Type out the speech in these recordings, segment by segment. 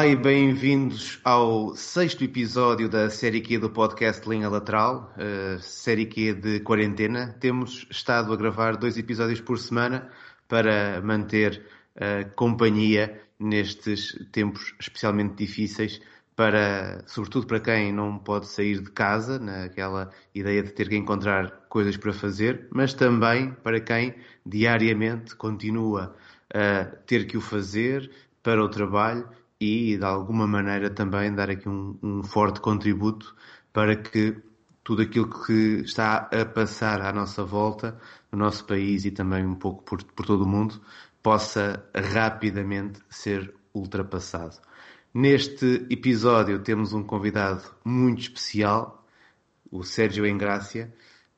Olá e bem-vindos ao sexto episódio da série Q do podcast Linha Lateral, uh, série Q de quarentena. Temos estado a gravar dois episódios por semana para manter uh, companhia nestes tempos especialmente difíceis, para, sobretudo para quem não pode sair de casa, naquela ideia de ter que encontrar coisas para fazer, mas também para quem diariamente continua a ter que o fazer para o trabalho e, de alguma maneira, também dar aqui um, um forte contributo para que tudo aquilo que está a passar à nossa volta, no nosso país e também um pouco por, por todo o mundo, possa rapidamente ser ultrapassado. Neste episódio temos um convidado muito especial, o Sérgio Engrácia,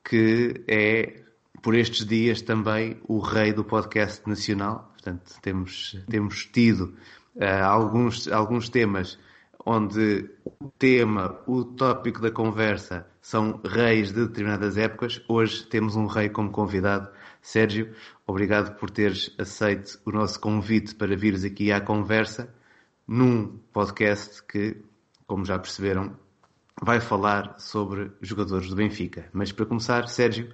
que é, por estes dias, também o rei do podcast nacional. Portanto, temos, temos tido uh, alguns, alguns temas onde o tema, o tópico da conversa são reis de determinadas épocas. Hoje temos um rei como convidado. Sérgio, obrigado por teres aceito o nosso convite para vires aqui à conversa num podcast que, como já perceberam, vai falar sobre jogadores do Benfica. Mas para começar, Sérgio,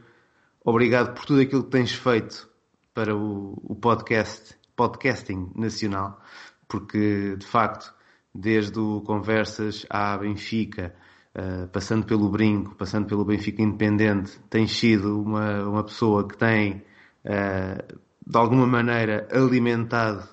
obrigado por tudo aquilo que tens feito para o, o podcast, podcasting nacional porque de facto, desde o Conversas à Benfica, uh, passando pelo Brinco, passando pelo Benfica Independente, tens sido uma, uma pessoa que tem, uh, de alguma maneira, alimentado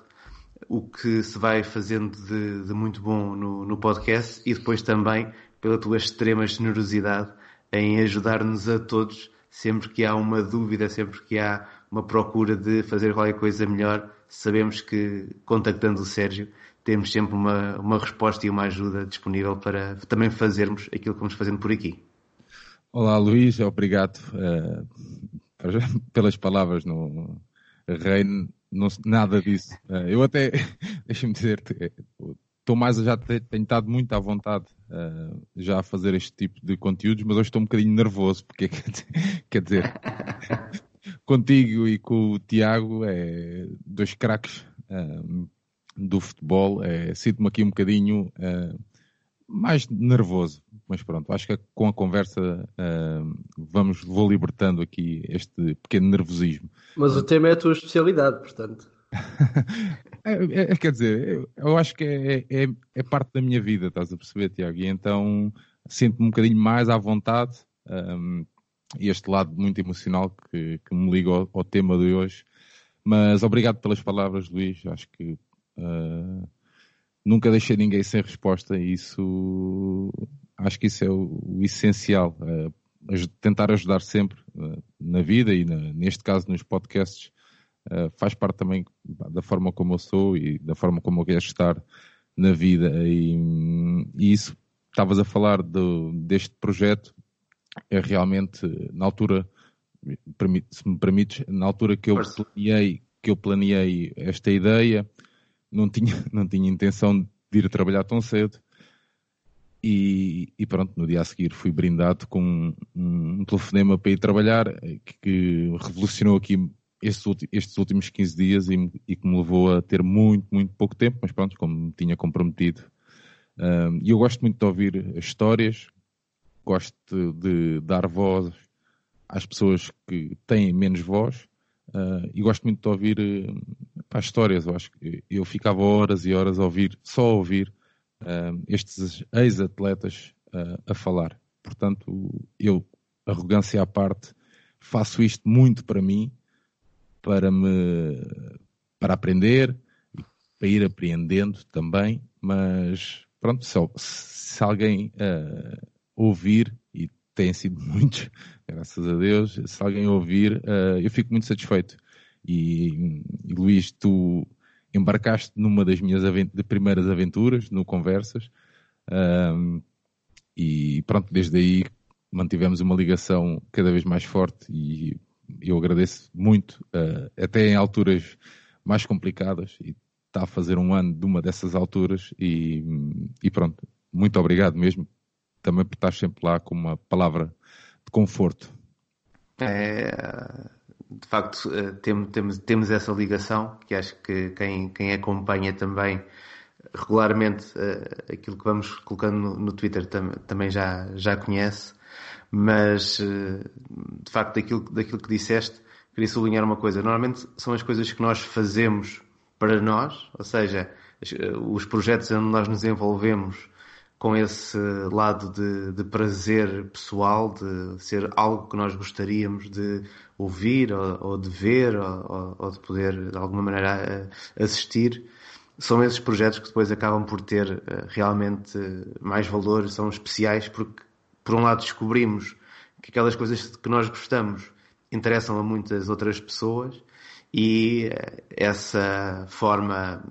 o que se vai fazendo de, de muito bom no, no podcast e depois também pela tua extrema generosidade em ajudar-nos a todos sempre que há uma dúvida, sempre que há uma procura de fazer qualquer coisa melhor, sabemos que contactando o Sérgio temos sempre uma, uma resposta e uma ajuda disponível para também fazermos aquilo que vamos fazendo por aqui. Olá Luís, obrigado uh, pelas palavras no Reino, não, nada disso. Uh, eu até, deixa-me dizer-te, estou mais, já tenho estado muito à vontade uh, já a fazer este tipo de conteúdos, mas hoje estou um bocadinho nervoso, porque quer dizer, contigo e com o Tiago, é dois craques uh, do futebol. É, Sinto-me aqui um bocadinho uh, mais nervoso, mas pronto, acho que com a conversa uh, vamos, vou libertando aqui este pequeno nervosismo. Mas o tema é a tua especialidade, portanto. é, é, quer dizer, eu, eu acho que é, é, é, parte da minha vida, estás a perceber, Tiago? E então sinto-me um bocadinho mais à vontade. Um, este lado muito emocional que, que me liga ao, ao, tema de hoje. Mas obrigado pelas palavras, Luís. Acho que uh, nunca deixei ninguém sem resposta. Isso, acho que isso é o, o essencial. Uh, tentar ajudar sempre uh, na vida e na, neste caso nos podcasts faz parte também da forma como eu sou e da forma como eu quero estar na vida. E, e isso, estavas a falar do, deste projeto é realmente, na altura, se me permites, na altura que eu planeei, que eu planeei esta ideia, não tinha, não tinha intenção de ir trabalhar tão cedo. E, e pronto, no dia a seguir fui brindado com um, um telefonema para ir trabalhar, que, que revolucionou aqui estes, estes, últimos 15 dias e, e, que me levou a ter muito, muito pouco tempo, mas pronto, como me tinha comprometido. E eu gosto muito de ouvir histórias, gosto de dar voz às pessoas que têm menos voz uh, e gosto muito de ouvir uh, histórias. Eu acho que eu ficava horas e horas a ouvir, só a ouvir uh, estes ex-atletas a falar. Portanto, eu, arrogância à parte, faço isto muito para mim, para me para aprender, para ir apreendendo também, mas pronto, se, se alguém uh, ouvir, e têm sido muitos, graças a Deus, se alguém ouvir, uh, eu fico muito satisfeito. E, e, Luís, tu embarcaste numa das minhas avent primeiras aventuras, no Conversas, um, e pronto, desde aí mantivemos uma ligação cada vez mais forte e eu agradeço muito, uh, até em alturas mais complicadas, e está a fazer um ano de uma dessas alturas, e, e pronto, muito obrigado mesmo também por estar sempre lá com uma palavra de conforto. É, de facto, eh, temos, temos, temos essa ligação que acho que quem, quem acompanha também regularmente uh, aquilo que vamos colocando no, no Twitter tam, também já, já conhece, mas uh, de facto daquilo, daquilo que disseste, queria sublinhar uma coisa. Normalmente são as coisas que nós fazemos para nós, ou seja, os projetos onde nós nos envolvemos com esse lado de, de, prazer pessoal, de ser algo que nós gostaríamos de ouvir ou, ou de ver ou, ou, de poder de alguma maneira assistir, são esses projetos que depois acabam por ter eh, realmente mais valor, são especiais porque, por um lado, descobrimos que aquelas coisas que nós gostamos interessam a muitas outras pessoas e eh, essa forma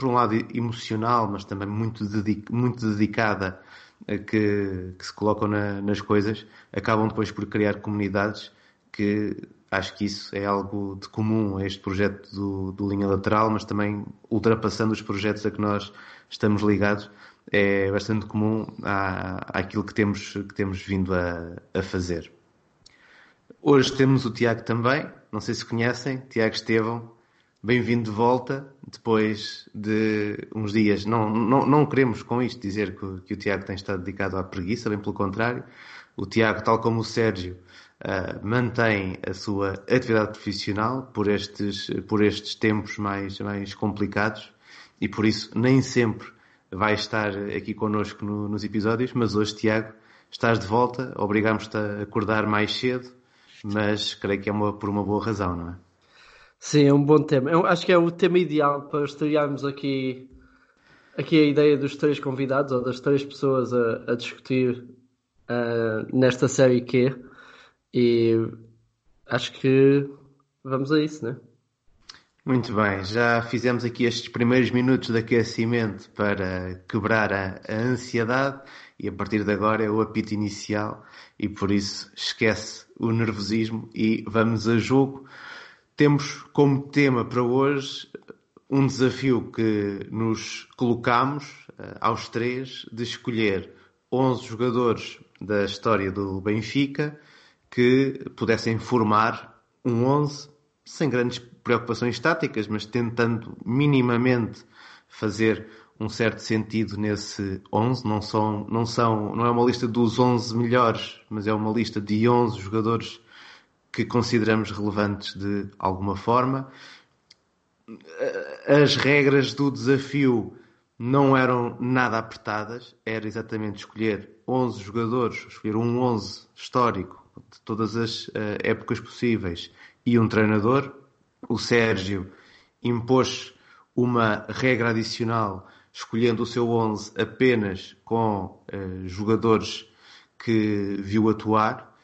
por um lado emocional, mas também muito, muito dedicada que, que, se colocam na, nas coisas, acabam depois por criar comunidades que acho que isso é algo de comum a este projeto do, do Linha Lateral, mas também ultrapassando os projetos a que nós estamos ligados, é bastante comum à, àquilo que temos, que temos vindo a, a fazer. Hoje temos o Tiago também, não sei se conhecem, Tiago Estevão, bem-vindo de volta, depois de uns dias. Não, não, não queremos com isto dizer que, que, o Tiago tem estado dedicado à preguiça, bem pelo contrário. O Tiago, tal como o Sérgio, uh, mantém a sua atividade profissional por estes, por estes tempos mais, mais complicados e por isso nem sempre vai estar aqui connosco no, nos episódios, mas hoje, Tiago, estás de volta, obrigamos-te a acordar mais cedo, mas creio que é uma, por uma boa razão, não é? Sim, é um bom tema. Eu acho que é o tema ideal para estrearmos aqui, aqui a ideia dos três convidados ou das três pessoas a, a discutir uh, nesta série Q. E acho que vamos a isso, né? Muito bem, já fizemos aqui estes primeiros minutos de aquecimento para quebrar a, a ansiedade e a partir de agora é o apito inicial e por isso esquece o nervosismo e vamos a jogo. Temos como tema para hoje um desafio que nos colocamos uh, aos três de escolher 11 jogadores da história do Benfica que pudessem formar um 11 sem grandes preocupações táticas, mas tentando minimamente fazer um certo sentido nesse 11. Não são, não são, não é uma lista dos 11 melhores, mas é uma lista de 11 jogadores que consideramos relevantes de alguma forma. As regras do desafio não eram nada apertadas, era exatamente escolher 11 jogadores, escolher um 11 histórico de todas as uh, épocas possíveis e um treinador. O Sérgio impôs uma regra adicional, escolhendo o seu 11 apenas com uh, jogadores que viu atuar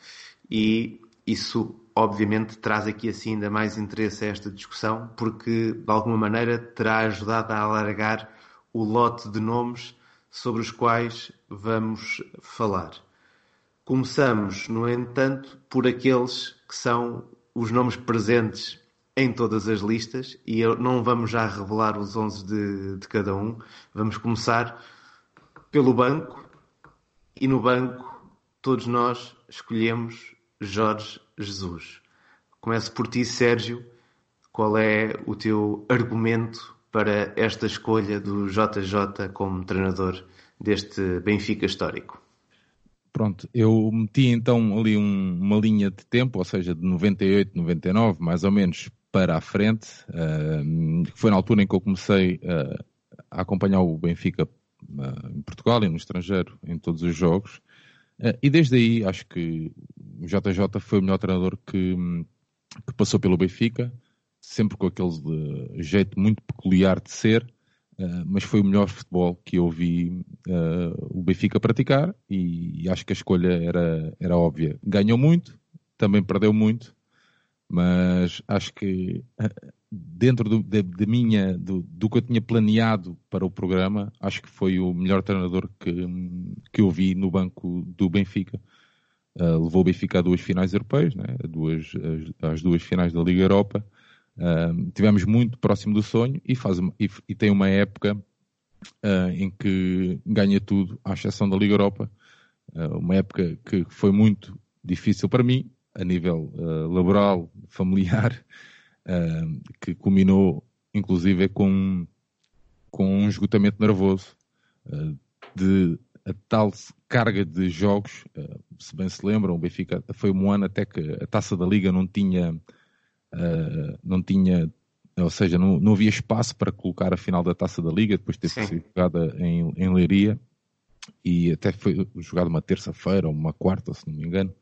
e isso, obviamente, traz aqui assim ainda mais interesse a esta discussão, porque de alguma maneira terá ajudado a alargar o lote de nomes sobre os quais vamos falar. Começamos, no entanto, por aqueles que são os nomes presentes em todas as listas e eu não vamos já revelar os 11 de, de cada um. Vamos começar pelo banco e no banco todos nós escolhemos Jorge Jesus. Começo por ti, Sérgio. Qual é o teu argumento para esta escolha do JJ como treinador deste Benfica histórico? Pronto, eu meti então ali um, uma linha de tempo, ou seja, de 98, 99, mais ou menos para a frente, uh, foi na altura em que eu comecei uh, a acompanhar o Benfica uh, em Portugal e no estrangeiro, em todos os jogos. Uh, e desde aí acho que o JJ foi o melhor treinador que, que passou pelo Benfica, sempre com aquele uh, jeito muito peculiar de ser, uh, mas foi o melhor futebol que eu vi o Benfica praticar e, acho que a escolha era, era óbvia. Ganhou muito, também perdeu muito, mas acho que dentro do, de, de, minha, do, do, que eu tinha planeado para o programa, acho que foi o melhor treinador que, que eu vi no banco do Benfica. Uh, levou o Benfica a duas finais europeias, né? duas, as, as duas finais da Liga Europa. Uh, tivemos muito próximo do sonho e, faz e, e tem uma época uh, em que ganha tudo, à exceção da Liga Europa. uma época que foi muito difícil para mim, a nível laboral, familiar, que culminou inclusive com, com um esgotamento nervoso uh, de a tal carga de jogos, uh, se bem se lembram, o Benfica foi um ano até que a taça da Liga não tinha, uh, não tinha, ou seja, não, não havia espaço para colocar a final da taça da Liga, depois de ter sido jogada em, em Leiria, e até foi jogada uma terça-feira ou uma quarta, se não me engano.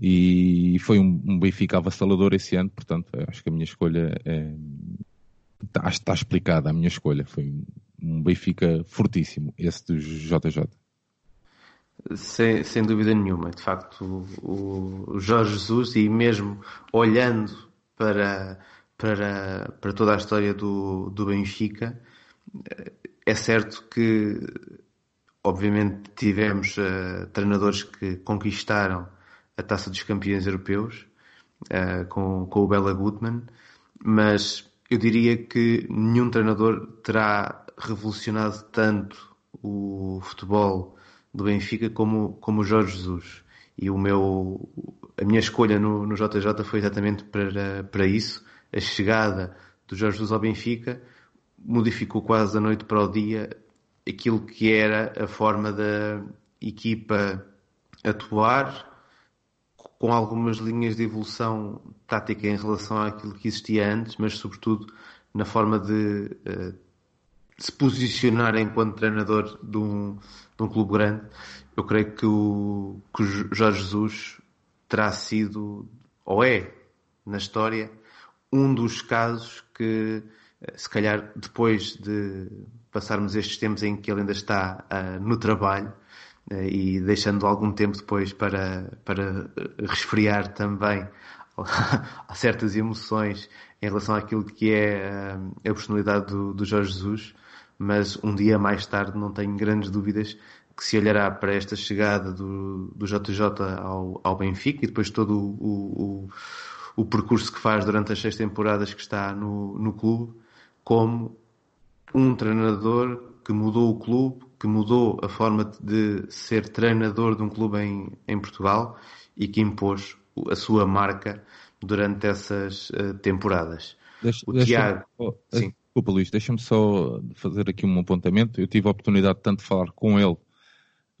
E foi um, um Benfica avassalador esse ano, portanto, acho que a minha escolha é, está, está explicada. A minha escolha foi um Benfica fortíssimo, esse do JJ. Sem, sem dúvida nenhuma, de facto, o, o Jorge Jesus, e mesmo olhando para, para, para toda a história do, do Benfica, é certo que, obviamente, tivemos uh, treinadores que conquistaram a taça dos campeões europeus uh, com, com o Bela Gutmann, mas eu diria que nenhum treinador terá revolucionado tanto o futebol do Benfica como, como o Jorge Jesus. E o meu, a minha escolha no, no JJ foi exatamente para, para isso. A chegada do Jorge Jesus ao Benfica modificou quase da noite para o dia aquilo que era a forma da equipa atuar, com algumas linhas de evolução tática em relação àquilo que existia antes, mas sobretudo na forma de, de se posicionar enquanto treinador de um, de um clube grande. Eu creio que o, que o Jorge Jesus terá sido, ou é, na história, um dos casos que, eh, se calhar depois de passarmos estes tempos em que ele ainda está uh, no trabalho, eh, e deixando algum tempo depois para, para resfriar também certas emoções em relação àquilo que é eh, a personalidade do, do Jorge Jesus, mas um dia mais tarde não tenho grandes dúvidas que se olhará para esta chegada do, do JJ ao, ao Benfica e depois todo o, o, o, percurso que faz durante as seis temporadas que está no, no clube como um treinador que mudou o clube, que mudou a forma de ser treinador de um clube em, em Portugal e que impôs a sua marca durante essas uh, temporadas. Deixa, o deixa Tiago. Oh, sim. Desculpa, Luís, deixa-me só fazer aqui um apontamento. Eu tive a oportunidade de tanto falar com ele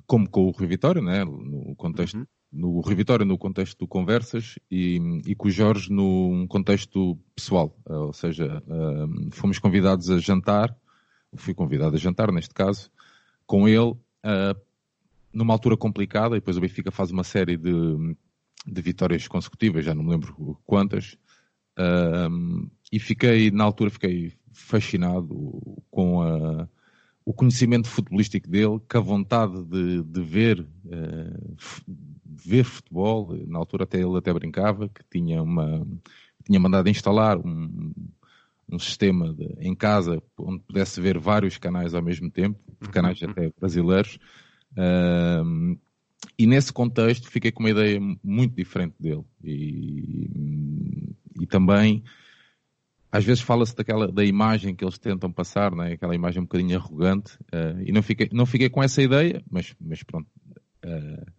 como com o Rui Vitória, né? no contexto uhum. no Rui Vitória no contexto do conversas e, e com o Jorge num contexto pessoal, ou seja, uh, fomos convidados a jantar, fui convidado a jantar neste caso, com ele uh, numa altura complicada, e depois o Benfica faz uma série de, de vitórias consecutivas, já não me lembro quantas, uh, e fiquei, na altura, fiquei fascinado com a, o conhecimento futebolístico dele, com a vontade de, de ver, uh, ver futebol, na altura até ele até brincava, que tinha uma, tinha mandado instalar um, um sistema de, em casa onde pudesse ver vários canais ao mesmo tempo, canais uhum. até brasileiros. Uh, e nesse contexto fiquei com uma ideia muito diferente dele. E, e também, às vezes fala-se daquela da imagem que eles tentam passar, né? aquela imagem um bocadinho arrogante. Uh, e não fiquei, não fiquei com essa ideia, mas, mas pronto. Uh,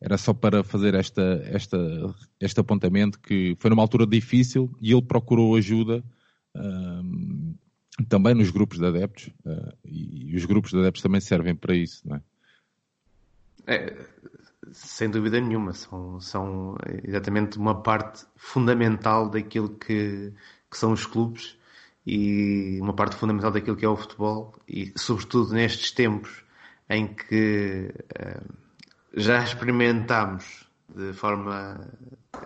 era só para fazer esta, esta, este apontamento que foi numa altura difícil e ele procurou ajuda também nos grupos de adeptos, uh, e, e, os grupos de adeptos também servem para isso, não é? é sem dúvida nenhuma, são, são exatamente uma parte fundamental daquilo que, que são os clubes e uma parte fundamental daquilo que é o futebol e sobretudo nestes tempos em que uh, já experimentámos de forma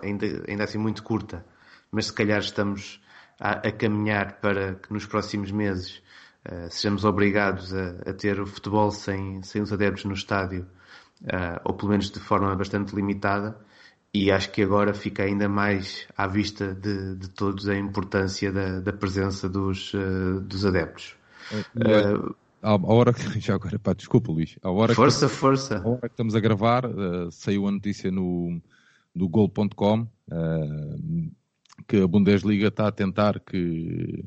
ainda, ainda assim muito curta, mas se calhar estamos a, a caminhar para que nos próximos meses uh, sejamos obrigados a, a, ter o futebol sem, sem os adeptos no estádio, uh, ou pelo menos de forma bastante limitada. E acho que agora fica ainda mais à vista de, de todos a importância da, da presença dos, uh, dos adeptos. a hora que, já agora, pá, desculpa Luís, a hora força, que, força. A hora que estamos a gravar, saiu a notícia no, no gol.com que a Bundesliga está a tentar que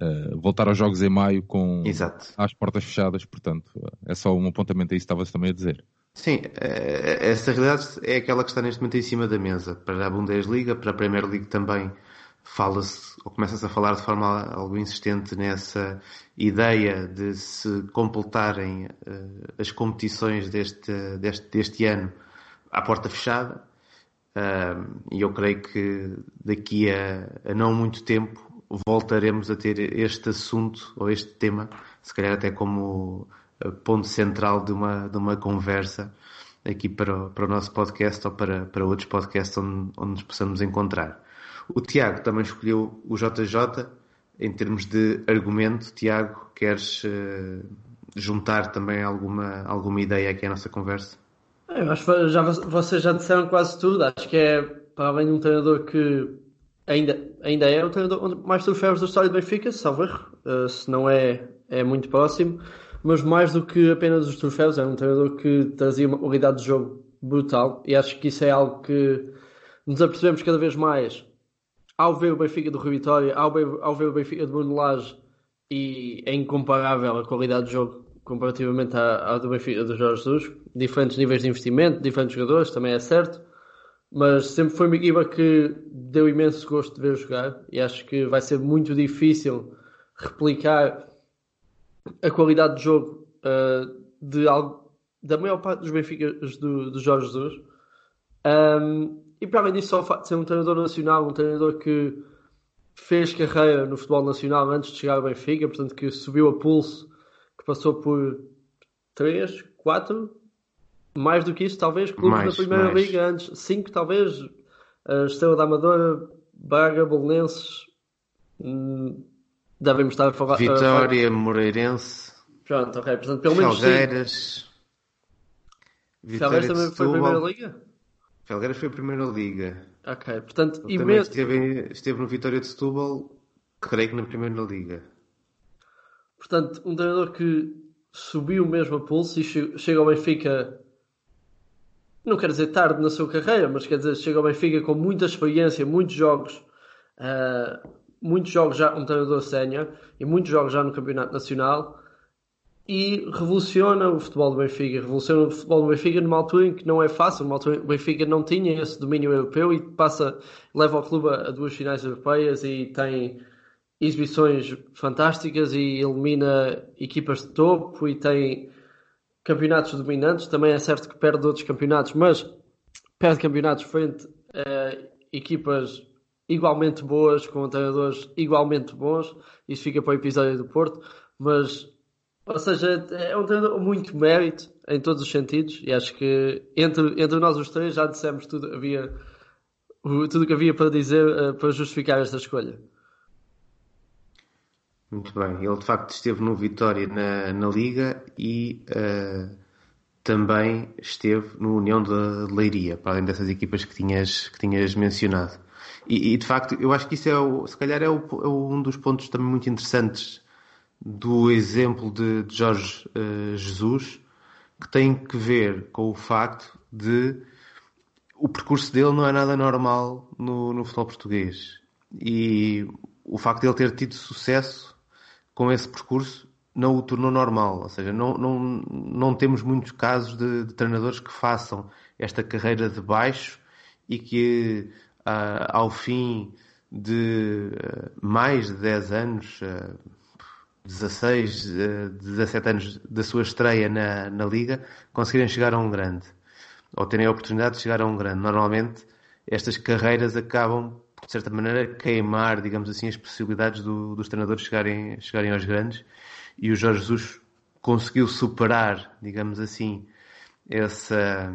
uh, voltar aos jogos em maio com Exato. as portas fechadas, portanto, é só um apontamento aí que estava-se também a dizer. Sim, essa realidade é aquela que está neste momento em cima da mesa para a Bundesliga, para a Premier League também fala-se, ou começa-se a falar de forma algo insistente nessa ideia de se completarem uh, as competições deste, deste, deste ano à porta fechada. E eu creio que daqui a, a, não muito tempo voltaremos a ter este assunto ou este tema, se calhar até como ponto central de uma, de uma conversa aqui para o, para o nosso podcast ou para, para outros podcasts onde, onde nos possamos encontrar. O Tiago também escolheu o JJ em termos de argumento. Tiago, queres uh, juntar também alguma, alguma ideia aqui à nossa conversa? Eu acho que já, vocês já disseram quase tudo. Acho que é, para além de um treinador que ainda, ainda é o treinador mais troféus da história do Benfica, salvo erro, uh, se não é, é muito próximo. Mas mais do que apenas os troféus, é um treinador que trazia uma qualidade de jogo brutal. E acho que isso é algo que nos apercebemos cada vez mais ao ver o Benfica do Rio Vitória, ao ver, ao ver o Benfica de Bruno Lage, e é incomparável a qualidade de jogo comparativamente à, do Benfica do Jorge Jesus. Diferentes níveis de investimento, diferentes jogadores, também é certo. Mas sempre foi uma equipa que deu imenso gosto de ver jogar e acho que vai ser muito difícil replicar a qualidade de jogo uh, de algo, da maior parte dos Benficas do, do Jorge Jesus. Um, e para além disso, só o facto de ser um treinador nacional, um treinador que fez carreira no futebol nacional antes de chegar ao Benfica, portanto que subiu a pulso, que passou por 3, 4, mais do que isso, talvez, clubes mais, da Primeira mais. Liga antes, 5 talvez, a Estrela da Amadora, Braga, Bolonenses, hum, devemos estar a falar... Vitória, a. Moreirense... Pronto, ok, portanto pelo menos Felgueiras... Felgueiras também foi a Primeira Liga? Felgueiras foi a primeira liga. Ok, portanto, Ele também esteve, esteve no Vitória de Setúbal, creio que na primeira liga. Portanto, um treinador que subiu mesmo a pulso e chega ao Benfica, não quero dizer tarde na sua carreira, mas quer dizer, chega ao Benfica com muita experiência, muitos jogos, uh, muitos jogos já, um treinador sénior, e muitos jogos já no Campeonato Nacional, e revoluciona o futebol do Benfica. Revoluciona o futebol do Benfica numa altura em que não é fácil, numa altura em que o Benfica não tinha esse domínio europeu e passa, leva o clube a, duas finais europeias e tem exibições fantásticas e elimina equipas de topo e tem campeonatos dominantes. Também é certo que perde outros campeonatos, mas perde campeonatos frente a equipas igualmente boas, com treinadores igualmente bons. Isso fica para o episódio do Porto, mas ou seja, é um treinador muito mérito em todos os sentidos e acho que entre, entre nós os três já dissemos tudo havia tudo que havia para dizer uh, para justificar esta escolha. Muito bem, ele de facto esteve no Vitória na, na Liga e uh, também esteve no União da Leiria, para além dessas equipas que tinhas, que tinhas mencionado. E, e de facto, eu acho que isso é o, se calhar é, o, é um dos pontos também muito interessantes do exemplo de, de Jorge uh, Jesus, que tem que ver com o facto de o percurso dele não é nada normal no, no futebol português. E o facto de ele ter tido sucesso com esse percurso não o tornou normal. Ou seja, não, não, não temos muitos casos de, de treinadores que façam esta carreira de baixo e que uh, ao fim de uh, mais de 10 anos, uh, 16, 17 anos da sua estreia na, na Liga, conseguirem chegar a um grande. Ou terem a oportunidade de chegar a um grande. Normalmente, estas carreiras acabam, de certa maneira, queimar, digamos assim, as possibilidades do, dos treinadores chegarem, chegarem aos grandes. E o Jorge Jesus conseguiu superar, digamos assim, essa,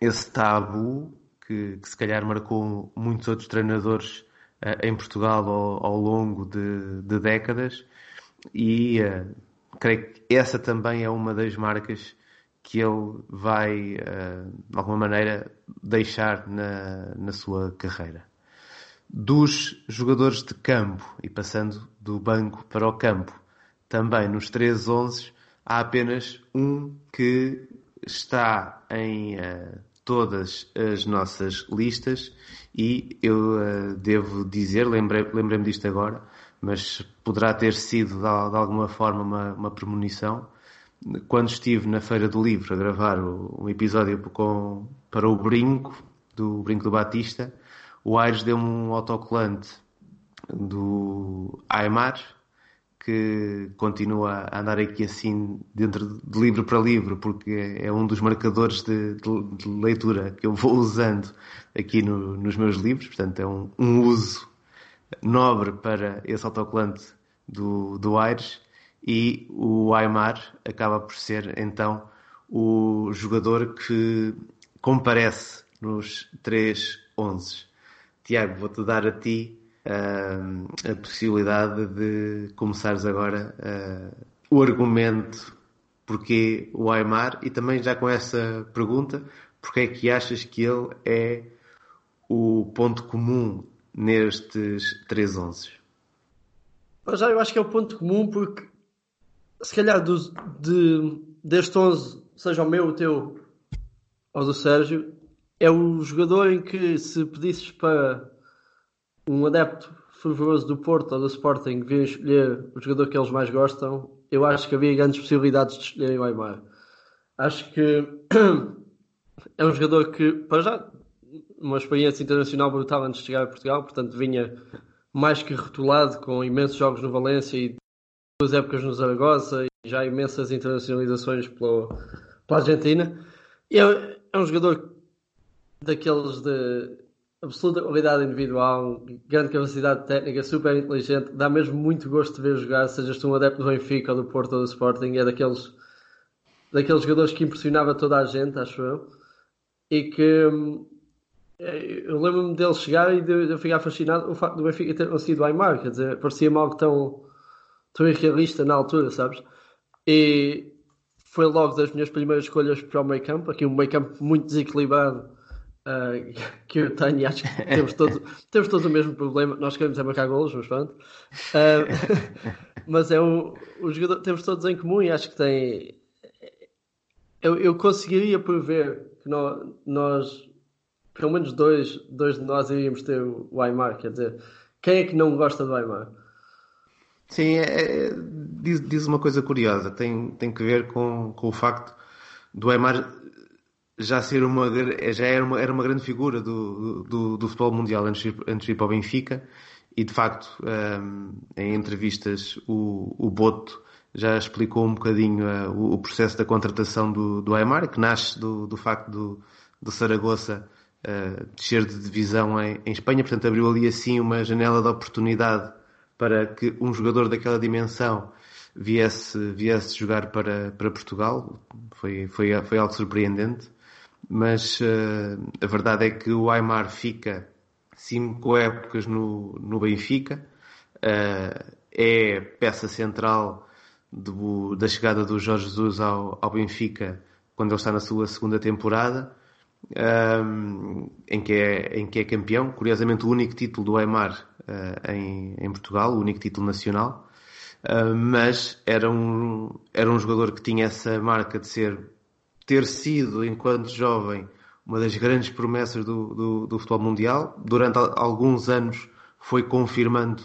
esse tabu que, que se calhar marcou muitos outros treinadores uh, em Portugal ao, ao longo de, de décadas e uh, creio que essa também é uma das marcas que ele vai, uh, de alguma maneira, deixar na, na sua carreira. Dos jogadores de campo, e passando do banco para o campo, também nos 13-11, há apenas um que está em uh, todas as nossas listas e eu uh, devo dizer, lembrei-me lembrei disto agora, mas poderá ter sido de, alguma forma uma, uma premonição. Quando estive na Feira do Livro a gravar um episódio com, para o Brinco, do Brinco do Batista, o Aires deu-me um autocolante do Aymar, que continua a andar aqui assim dentro de livro para livro, porque é um dos marcadores de, de, de leitura que eu vou usando aqui no, nos meus livros, portanto é um, um uso nobre para esse autocolante do, do Aires e o Aymar acaba por ser então o jogador que comparece nos 3-11. Tiago, vou-te dar a ti uh, a possibilidade de começares agora uh, o argumento porque o Aymar e também já com essa pergunta, porque é que achas que ele é o ponto comum nestes 3-11? Já eu acho que é o ponto comum porque se calhar do, de, deste 11, seja o meu, o teu ou do Sérgio, é o jogador em que se pedisses para um adepto fervoroso do Porto ou do Sporting vir escolher o jogador que eles mais gostam, eu acho que havia grandes possibilidades de escolherem o Aymar. Acho que é um jogador que, para já, uma experiência internacional brutal antes de chegar a Portugal, portanto vinha mais que rotulado com imensos jogos no Valência e duas épocas no Zaragoza e já imensas internacionalizações pela, pela Argentina. E é, é um jogador daqueles de absoluta qualidade individual, grande capacidade técnica, super inteligente, dá mesmo muito gosto de ver jogar, sejas um adepto do Benfica ou do Porto ou do Sporting, é daqueles, daqueles jogadores que impressionava toda a gente, acho eu, e que é, eu lembro-me dele chegar e de eu ficar fascinado o facto do Benfica ter conseguido o Aymar, quer dizer, parecia-me algo tão, tão irrealista na altura, sabes? E foi logo das minhas primeiras escolhas para o meio campo, aqui um meio campo muito desequilibrado, uh, que eu tenho e acho que temos todos, temos todos o mesmo problema. Nós queremos é marcar golos, mas pronto. Uh, mas é um, o jogador temos todos em comum e acho que tem. Eu, eu conseguiria prever que nós, nós, pelo menos dois, dois de nós iríamos ter o Aymar. Quer dizer, quem é que não gosta do Aymar? Sim, é, é, diz, diz uma coisa curiosa. Tem, tem que ver com, com o facto do Aymar já ser uma já era uma, era uma grande figura do, do, do futebol mundial antes, antes de ir para o Benfica. E de facto um, em entrevistas o, o Boto já explicou um bocadinho uh, o, o, processo da contratação do, do Aymar que nasce do, do facto do, do Saragossa uh, descer de divisão em, em Espanha, portanto abriu ali assim uma janela de oportunidade para que um jogador daquela dimensão viesse, viesse jogar para, para Portugal. Foi, foi, foi algo surpreendente mas uh, a verdade é que o Aymar fica cinco épocas no, no Benfica, uh, é peça central do, da chegada do Jorge Jesus ao, ao, Benfica quando ele está na sua segunda temporada, um, eh, em, que é, em que é campeão. Curiosamente, o único título do Aymar uh, em, em Portugal, o único título nacional. Uh, mas era um, era um jogador que tinha essa marca de ser ter sido, enquanto jovem, uma das grandes promessas do, do, do futebol mundial. Durante alguns anos foi confirmando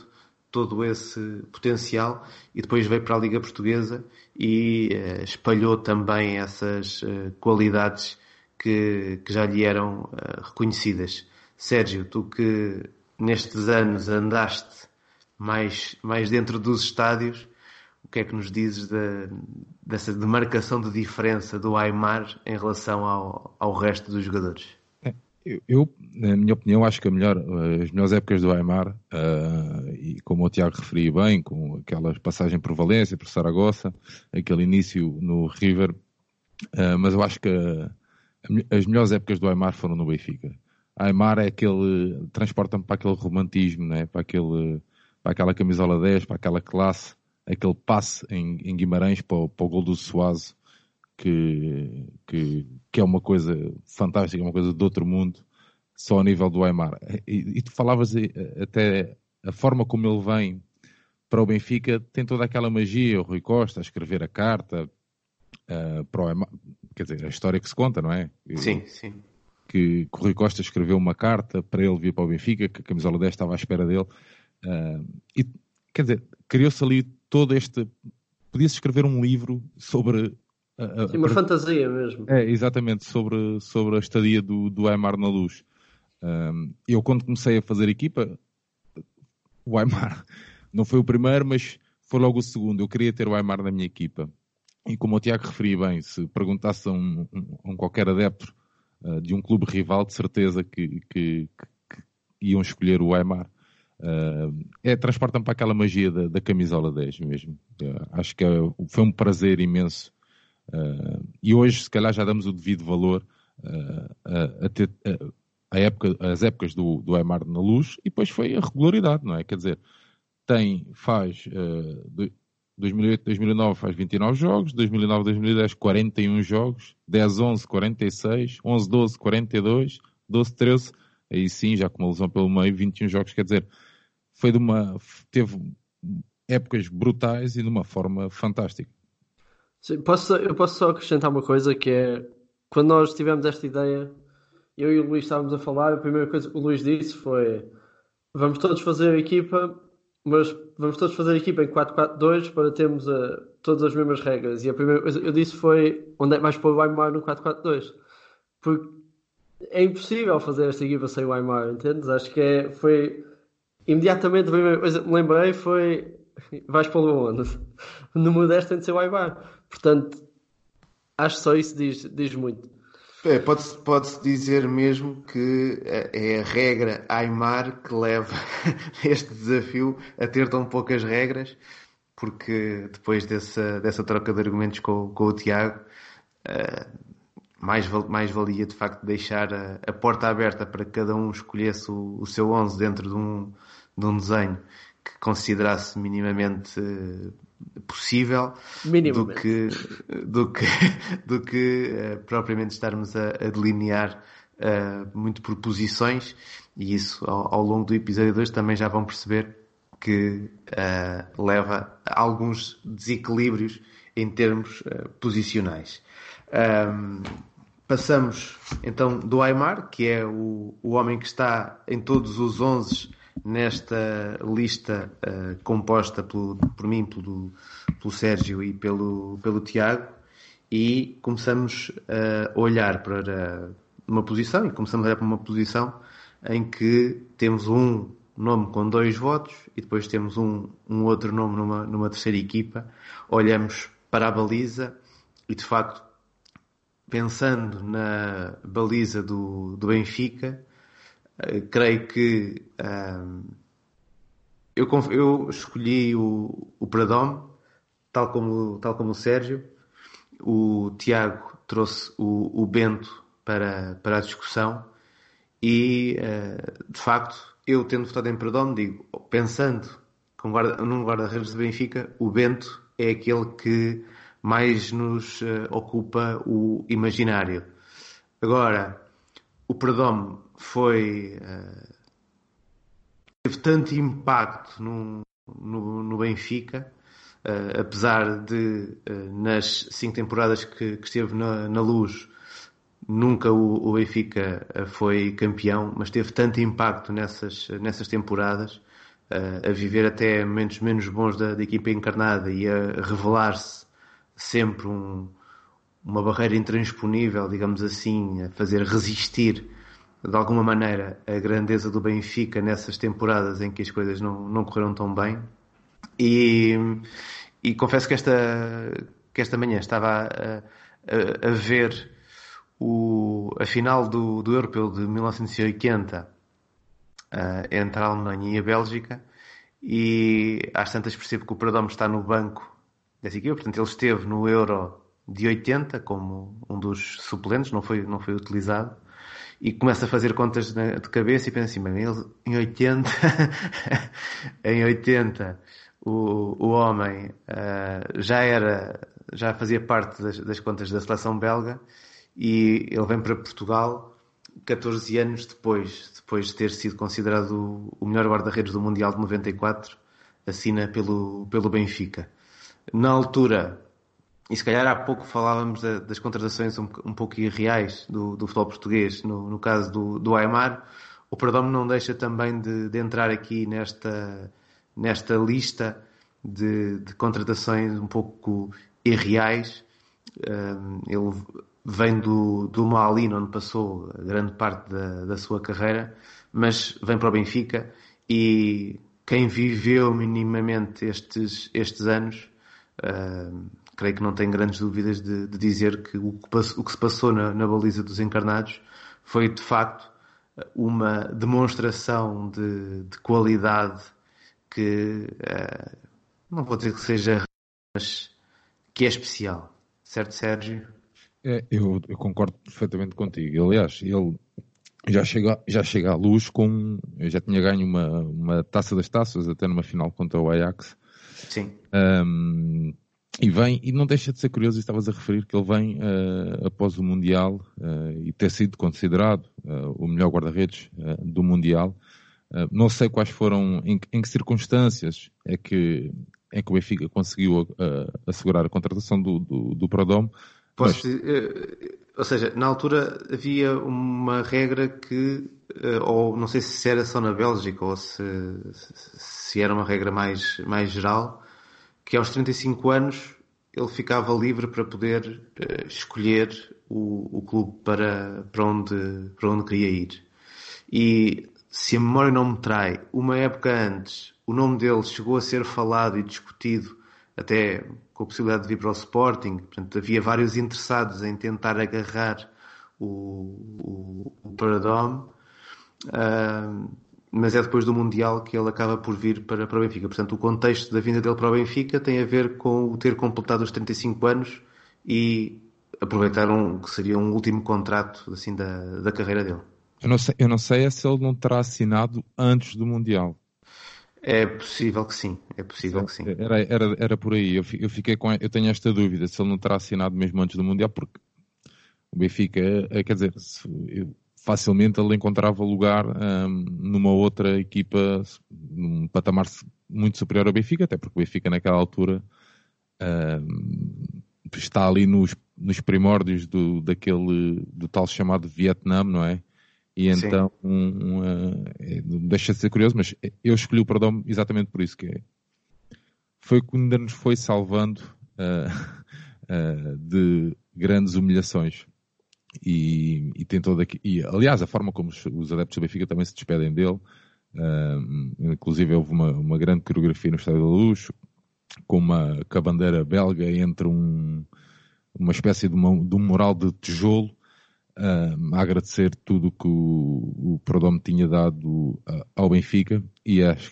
todo esse potencial e depois veio para a Liga Portuguesa e uh, espalhou também essas uh, qualidades que, que, já lhe eram uh, reconhecidas. Sérgio, tu que nestes anos andaste mais, mais dentro dos estádios, o que é que nos dizes de, dessa demarcação de diferença do Aymar em relação ao, ao resto dos jogadores? É, eu, eu, na minha opinião, acho que a melhor, as melhores épocas do Aymar, uh, e como o Tiago referia bem, com aquela passagem por Valência, por Saragossa, aquele início no River, uh, mas eu acho que as melhores épocas do Aymar foram no Benfica. Aymar é aquele, transporta-me para aquele romantismo, né? para, aquele, para aquela camisola 10, para aquela classe, aquele passe em, em Guimarães para o, para o gol do Suazo, que, que, que, é uma coisa fantástica, uma coisa de outro mundo, só a nível do Aymar. E, e tu falavas até a forma como ele vem para o Benfica, tem toda aquela magia, o Rui Costa a escrever a carta uh, para o Aymar, quer dizer, a história que se conta, não é? Sim, sim. Que, que o Rui Costa escreveu uma carta para ele vir para o Benfica, que a camisola 10 estava à espera dele. Uh, e, quer dizer, criou-se ali todo este. Podia-se escrever um livro sobre. A, Sim, uma a... fantasia mesmo. É, exatamente, sobre, sobre a estadia do, do Aymar na luz. Um, eu, quando comecei a fazer equipa, o Aymar não foi o primeiro, mas foi logo o segundo. Eu queria ter o Aymar na minha equipa. E como o Tiago referia bem, se perguntasse a um, um, um qualquer adepto uh, de um clube rival, de certeza que, que, que iam escolher o Aymar. Uh, é, transporta-me para aquela magia da, da camisola 10 mesmo. Uh, acho que é, foi um prazer imenso. Uh, e hoje, se calhar, já damos o devido valor a, a, ter, a época, as épocas do, do Aymar na luz e depois foi a regularidade, não é? Quer dizer, tem, faz 2008, 2009 faz 29 jogos, 2009, 2010 41 jogos, 10, 11, 46, 11, 12, 42, 12, 13, aí sim, já com uma lesão pelo meio, 21 jogos, quer dizer, foi de uma. teve épocas brutais e de uma forma fantástica. Sim, posso, eu posso só acrescentar uma coisa que é quando nós tivemos esta ideia, eu e o Luís estávamos a falar, a primeira coisa que o Luís disse foi vamos todos fazer a equipa, mas vamos todos fazer a equipa em 4-4-2 para termos uh, todas as mesmas regras. E a primeira coisa que eu disse foi onde é que vais pôr o Aymar no 4-4-2? Porque é impossível fazer esta equipa sem o Aymar, entendes? Acho que é, foi imediatamente que me lembrei foi vais para o onde? No Modesto tem de ser o Aibar. Portanto, acho só isso diz, diz muito. É, Pode-se pode dizer mesmo que é a regra Aymar que leva este desafio a ter tão poucas regras, porque depois dessa, dessa troca de argumentos com, com o Tiago, uh, mais, mais valia de facto deixar a, a, porta aberta para que cada um escolhesse o, o seu 11 dentro de um, de um desenho que considerasse minimamente uh, possível minimamente. do que, do que, do que uh, propriamente estarmos a, a delinear uh, muito por posições e isso ao, ao, longo do episódio 2 também já vão perceber que leva a alguns desequilíbrios em termos posicionais. Um, passamos então do Aymar, que é o, o homem que está em todos os 11 nesta lista uh, composta pelo, por mim, pelo, pelo Sérgio e pelo, pelo Tiago, e começamos a olhar para uma posição, e começamos a olhar para uma posição em que temos um nome com dois votos e depois temos um, um outro nome numa, numa terceira equipa. Olhamos para a baliza e, de facto, pensando na baliza do, do Benfica, uh, creio que uh, eu, eu, escolhi o, o Pradom, tal como, tal como o Sérgio. O Tiago trouxe o, o Bento para, para a discussão e, uh, de facto, eu tendo votado em Pradom, digo, pensando com guarda, num guarda-redes de Benfica, o Bento é aquele que mais nos uh, ocupa o imaginário. Agora, o Perdomo foi. Uh, teve tanto impacto no, no, no Benfica, uh, apesar de, nas cinco temporadas que, que esteve na, na luz, nunca o, o, Benfica foi campeão, mas teve tanto impacto nessas, nessas temporadas, a viver até momentos menos bons da, da equipa encarnada e a revelar-se sempre um, uma barreira intransponível, digamos assim, a fazer resistir de alguma maneira a grandeza do Benfica nessas temporadas em que as coisas não, não correram tão bem. E, e confesso que esta, que esta manhã estava a, a, a ver o, a final do, do Europeu de 1980 uh, entre a Alemanha e a Bélgica e às tantas percebo que o Perdomo está no banco dessa equipa. Portanto, ele esteve no Euro de 80 como um dos suplentes, não foi, não foi utilizado. E começa a fazer contas de cabeça e pensa assim, bem, ele em 80, em 80, o, o homem uh, já era, já fazia parte das, das contas da seleção belga e ele vem para Portugal 14 anos depois, depois de ter sido considerado o melhor guarda-redes do Mundial de 94, assina pelo, pelo Benfica na altura, e se calhar há pouco falávamos da, das contratações um, um, pouco irreais do, do futebol português, no, no caso do, do Aymar, o Perdomo não deixa também de, de, entrar aqui nesta, nesta lista de, de contratações um pouco irreais. Ele vem do, do Mali, onde passou grande parte da, da sua carreira, mas vem para o Benfica e quem viveu minimamente estes, estes anos, creio que não tem grandes dúvidas de, de dizer que o, que o, que se passou na, na baliza dos encarnados foi de facto uma demonstração de, de qualidade que uh, não vou dizer que seja, mas que é especial, certo, Sérgio? É, eu, eu, concordo perfeitamente contigo. Aliás, ele já chega, já chega à luz com. Eu já tinha ganho uma, uma taça das taças, até numa final contra o Ajax. Sim. Um, e vem, e não deixa de ser curioso, estavas a referir que ele vem uh, após o Mundial uh, e ter sido considerado uh, o melhor guarda-redes do Mundial. não sei quais foram, em, em, que circunstâncias é que, é que o Benfica conseguiu assegurar a contratação do, do, do. Posso, mas... ou seja, na altura havia uma regra que, ou não sei se era só na Bélgica ou se, se era uma regra mais, mais geral, que aos 35 anos ele ficava livre para poder uh, escolher o, o, clube para, para, onde, para onde queria ir. E se a memória não me trai, uma época antes, o nome dele chegou a ser falado e discutido até com a possibilidade de vir para o Sporting. Portanto, havia vários interessados em tentar agarrar o, o, o Paradome. Uh, mas é depois do Mundial que ele acaba por vir para, para o Benfica. Portanto, o contexto da vinda dele para o Benfica tem a ver com o ter completado os 35 anos e aproveitar um, que seria um último contrato assim, da, da carreira dele. Eu não, sei, eu não sei é se ele não terá assinado antes do Mundial. É possível que sim, é possível que sim. Era, era, era por aí, eu, eu fiquei com, eu tenho esta dúvida se ele não terá assinado mesmo antes do Mundial, porque o Benfica, eh, quer dizer, eu, facilmente ele encontrava lugar um, numa outra equipa, num patamar muito superior ao Benfica, até porque o Benfica naquela altura um, está ali nos, nos primórdios do, daquele, do tal chamado Vietnã, não é? E então um, um, uh, deixa de ser curioso, mas eu escolhi o Perdão exatamente por isso, que é, foi que ainda nos foi salvando uh, uh, de grandes humilhações e, e tem toda e aliás a forma como os, os, adeptos do Benfica também se despedem dele uh, inclusive houve uma, uma grande coreografia no Estádio da Luz com uma com a bandeira belga entre um uma espécie de, uma, de um mural de tijolo uh, a agradecer tudo que o, o Prodome tinha dado uh, ao Benfica. E acho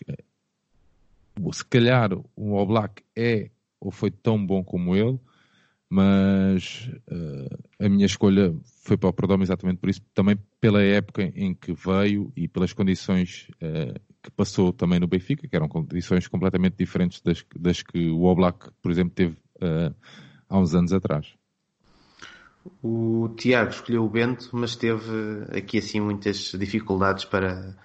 se calhar o Oblak é ou foi tão bom como ele mas uh, a minha escolha foi para o Prodome exatamente por isso, também pela época em que veio e pelas condições uh, que passou também no Benfica, que eram condições completamente diferentes das, das que o Oblak, por exemplo, teve uh, há uns anos atrás. O Tiago escolheu o Bento, mas teve aqui assim muitas dificuldades para,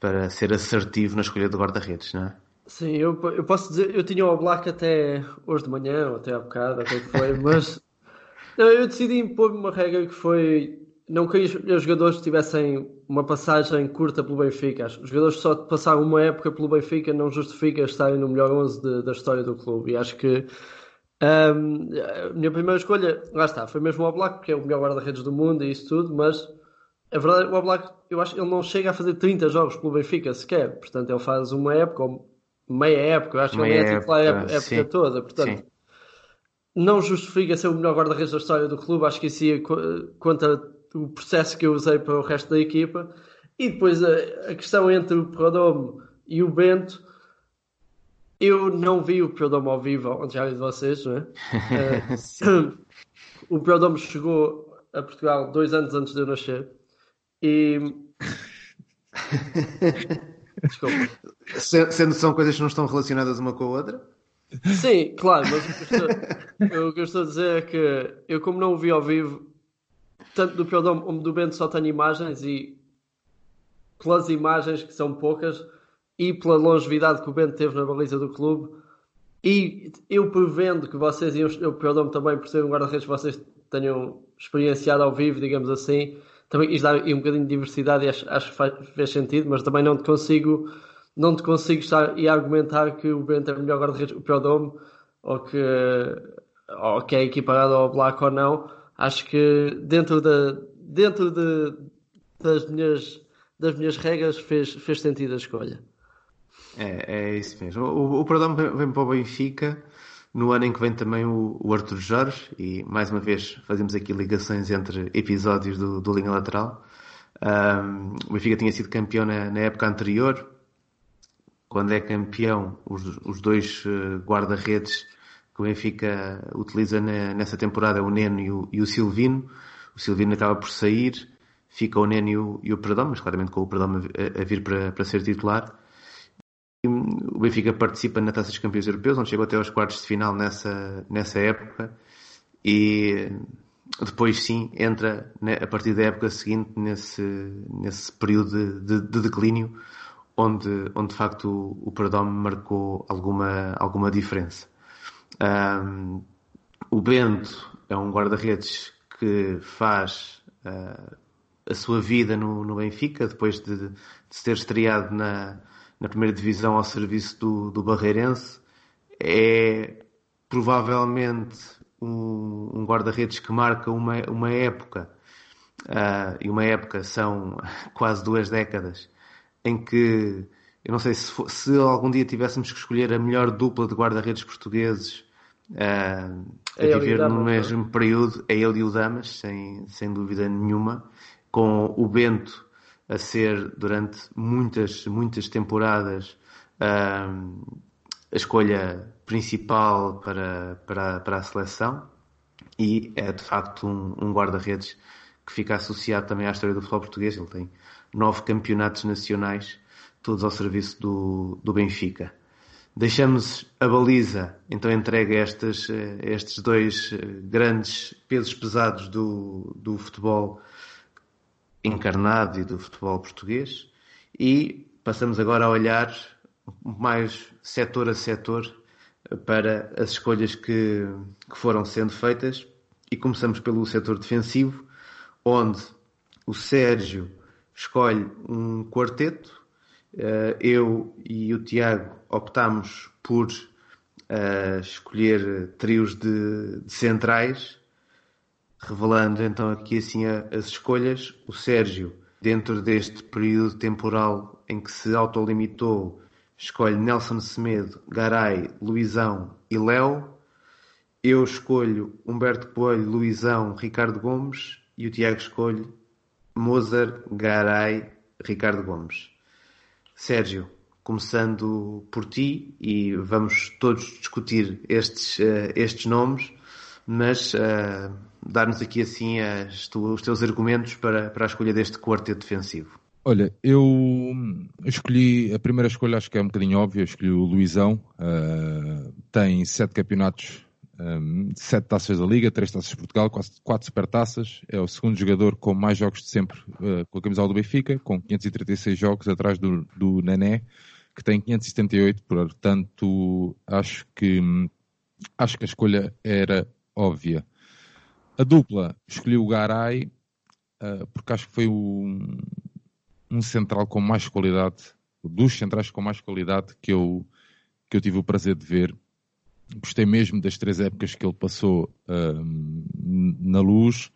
para ser assertivo na escolha do guarda-redes, não é? Sim, eu, eu posso dizer, eu tinha o Black até hoje de manhã, ou até há bocado, até que foi, mas eu decidi impor-me uma regra que foi não queria que os jogadores tivessem uma passagem curta pelo Benfica. Os jogadores só de passar uma época pelo Benfica não justifica estarem no melhor 11 de, da história do clube. E acho que um, a minha primeira escolha, lá está, foi mesmo o Oblak, que é o melhor guarda-redes do mundo e isso tudo, mas a verdade, o Oblak, eu acho que ele não chega a fazer 30 jogos pelo Benfica sequer. Portanto, ele faz uma época, ou meia época, eu acho que ele é titular a época, época toda, portanto, sim. não justifica ser o melhor guarda-redes da história do clube, acho que isso ia contra o processo que eu usei para o resto da equipa. E depois a, a questão entre o Perdomo e o Bento, eu não vi o Perdomo ao vivo, onde já vi de vocês, não é? uh, o Perdomo chegou a Portugal dois anos antes de eu nascer e Desculpa. Sendo são coisas que não estão relacionadas uma com a outra? Sim, claro, mas o que, estou, o que eu estou a dizer é que eu, como não o vi ao vivo, tanto do Perdão como do Bento, só tenho imagens e pelas imagens, que são poucas, e pela longevidade que o Bento teve na baliza do clube, e eu prevendo que vocês, e eu perdão também por ser um guarda-redes que vocês tenham experienciado ao vivo, digamos assim, também isto dá um bocadinho de diversidade e acho, acho que faz, fez sentido, mas também não te consigo não te consigo estar e argumentar que o Bento é o melhor guarda-redes, o pior dome, ou que, ou que é equiparado ao Black ou não. Acho que dentro, da, dentro de, das, minhas, das minhas regras fez, fez sentido a escolha. É, é isso mesmo. O, o vem para o Benfica no ano em que vem também o, o Arthur Jorge, e mais uma vez fazemos aqui ligações entre episódios do, do Linha Lateral. Um, o Benfica tinha sido campeão na, na, época anterior. Quando é campeão, os, os dois uh, guarda-redes que o Benfica utiliza na, nessa temporada, o Neno e o, e o, Silvino. O Silvino acaba por sair, fica o Neno e o, e o Perdão, mas claramente com o Perdão a, a vir para, para ser titular. O Benfica participa na Taça dos Campeões Europeus, onde chegou até aos quartos de final nessa, nessa época. E depois sim entra a partir da época seguinte nesse, nesse período de, de, de declínio onde, onde de facto o, o Perdomo marcou alguma, alguma diferença. Um, o Bento é um guarda-redes que faz uh, a sua vida no, no Benfica depois de, de se ter estreado na, na primeira divisão ao serviço do, do Barreirense. É provavelmente um, um guarda-redes que marca uma, uma época, uh, e uma época são quase duas décadas, em que eu não sei se, se algum dia tivéssemos que escolher a melhor dupla de guarda-redes portugueses uh, a é viver no mesmo período, é ele e o Damas, sem, sem dúvida nenhuma, com o Bento a ser durante muitas, muitas temporadas uh, a escolha principal para, para, para a seleção e é de facto um, um guarda-redes que fica associado também à história do futebol português. Ele tem nove campeonatos nacionais, todos ao serviço do, do Benfica. Deixamos a baliza, então entregue a estes, estes dois grandes pesos pesados do, do futebol encarnado e do futebol português e passamos agora a olhar mais setor a setor para as escolhas que, que foram sendo feitas e começamos pelo setor defensivo, onde o Sérgio escolhe um quarteto, eh, eu e o Tiago optamos por uh, escolher trios de, de, centrais, revelando então aqui assim as escolhas. O Sérgio, dentro deste período temporal em que se autolimitou escolhe Nelson Semedo, Garay, Luizão e Léo. Eu escolho Humberto Coelho, Luizão, Ricardo Gomes e o Tiago escolhe Mozart, Garay, Ricardo Gomes. Sérgio, começando por ti e vamos todos discutir estes, uh, estes nomes, mas uh, dar-nos aqui assim as, os teus argumentos para, para a escolha deste quarteto defensivo. Olha, eu escolhi, a primeira escolha acho que é um bocadinho óbvia, escolhi o Luizão, uh, tem sete campeonatos, um, sete taças da Liga, três taças de Portugal, quase quatro supertaças, é o segundo jogador com mais jogos de sempre uh, com a camisola do Benfica, com 536 jogos atrás do, do Nené, que tem 578, portanto acho que, acho que a escolha era óbvia. A dupla, escolhi o Garay, uh, porque acho que foi o um central com mais qualidade, dos centrais com mais qualidade que eu, que eu tive o prazer de ver. Gostei mesmo das três épocas que ele passou na luz,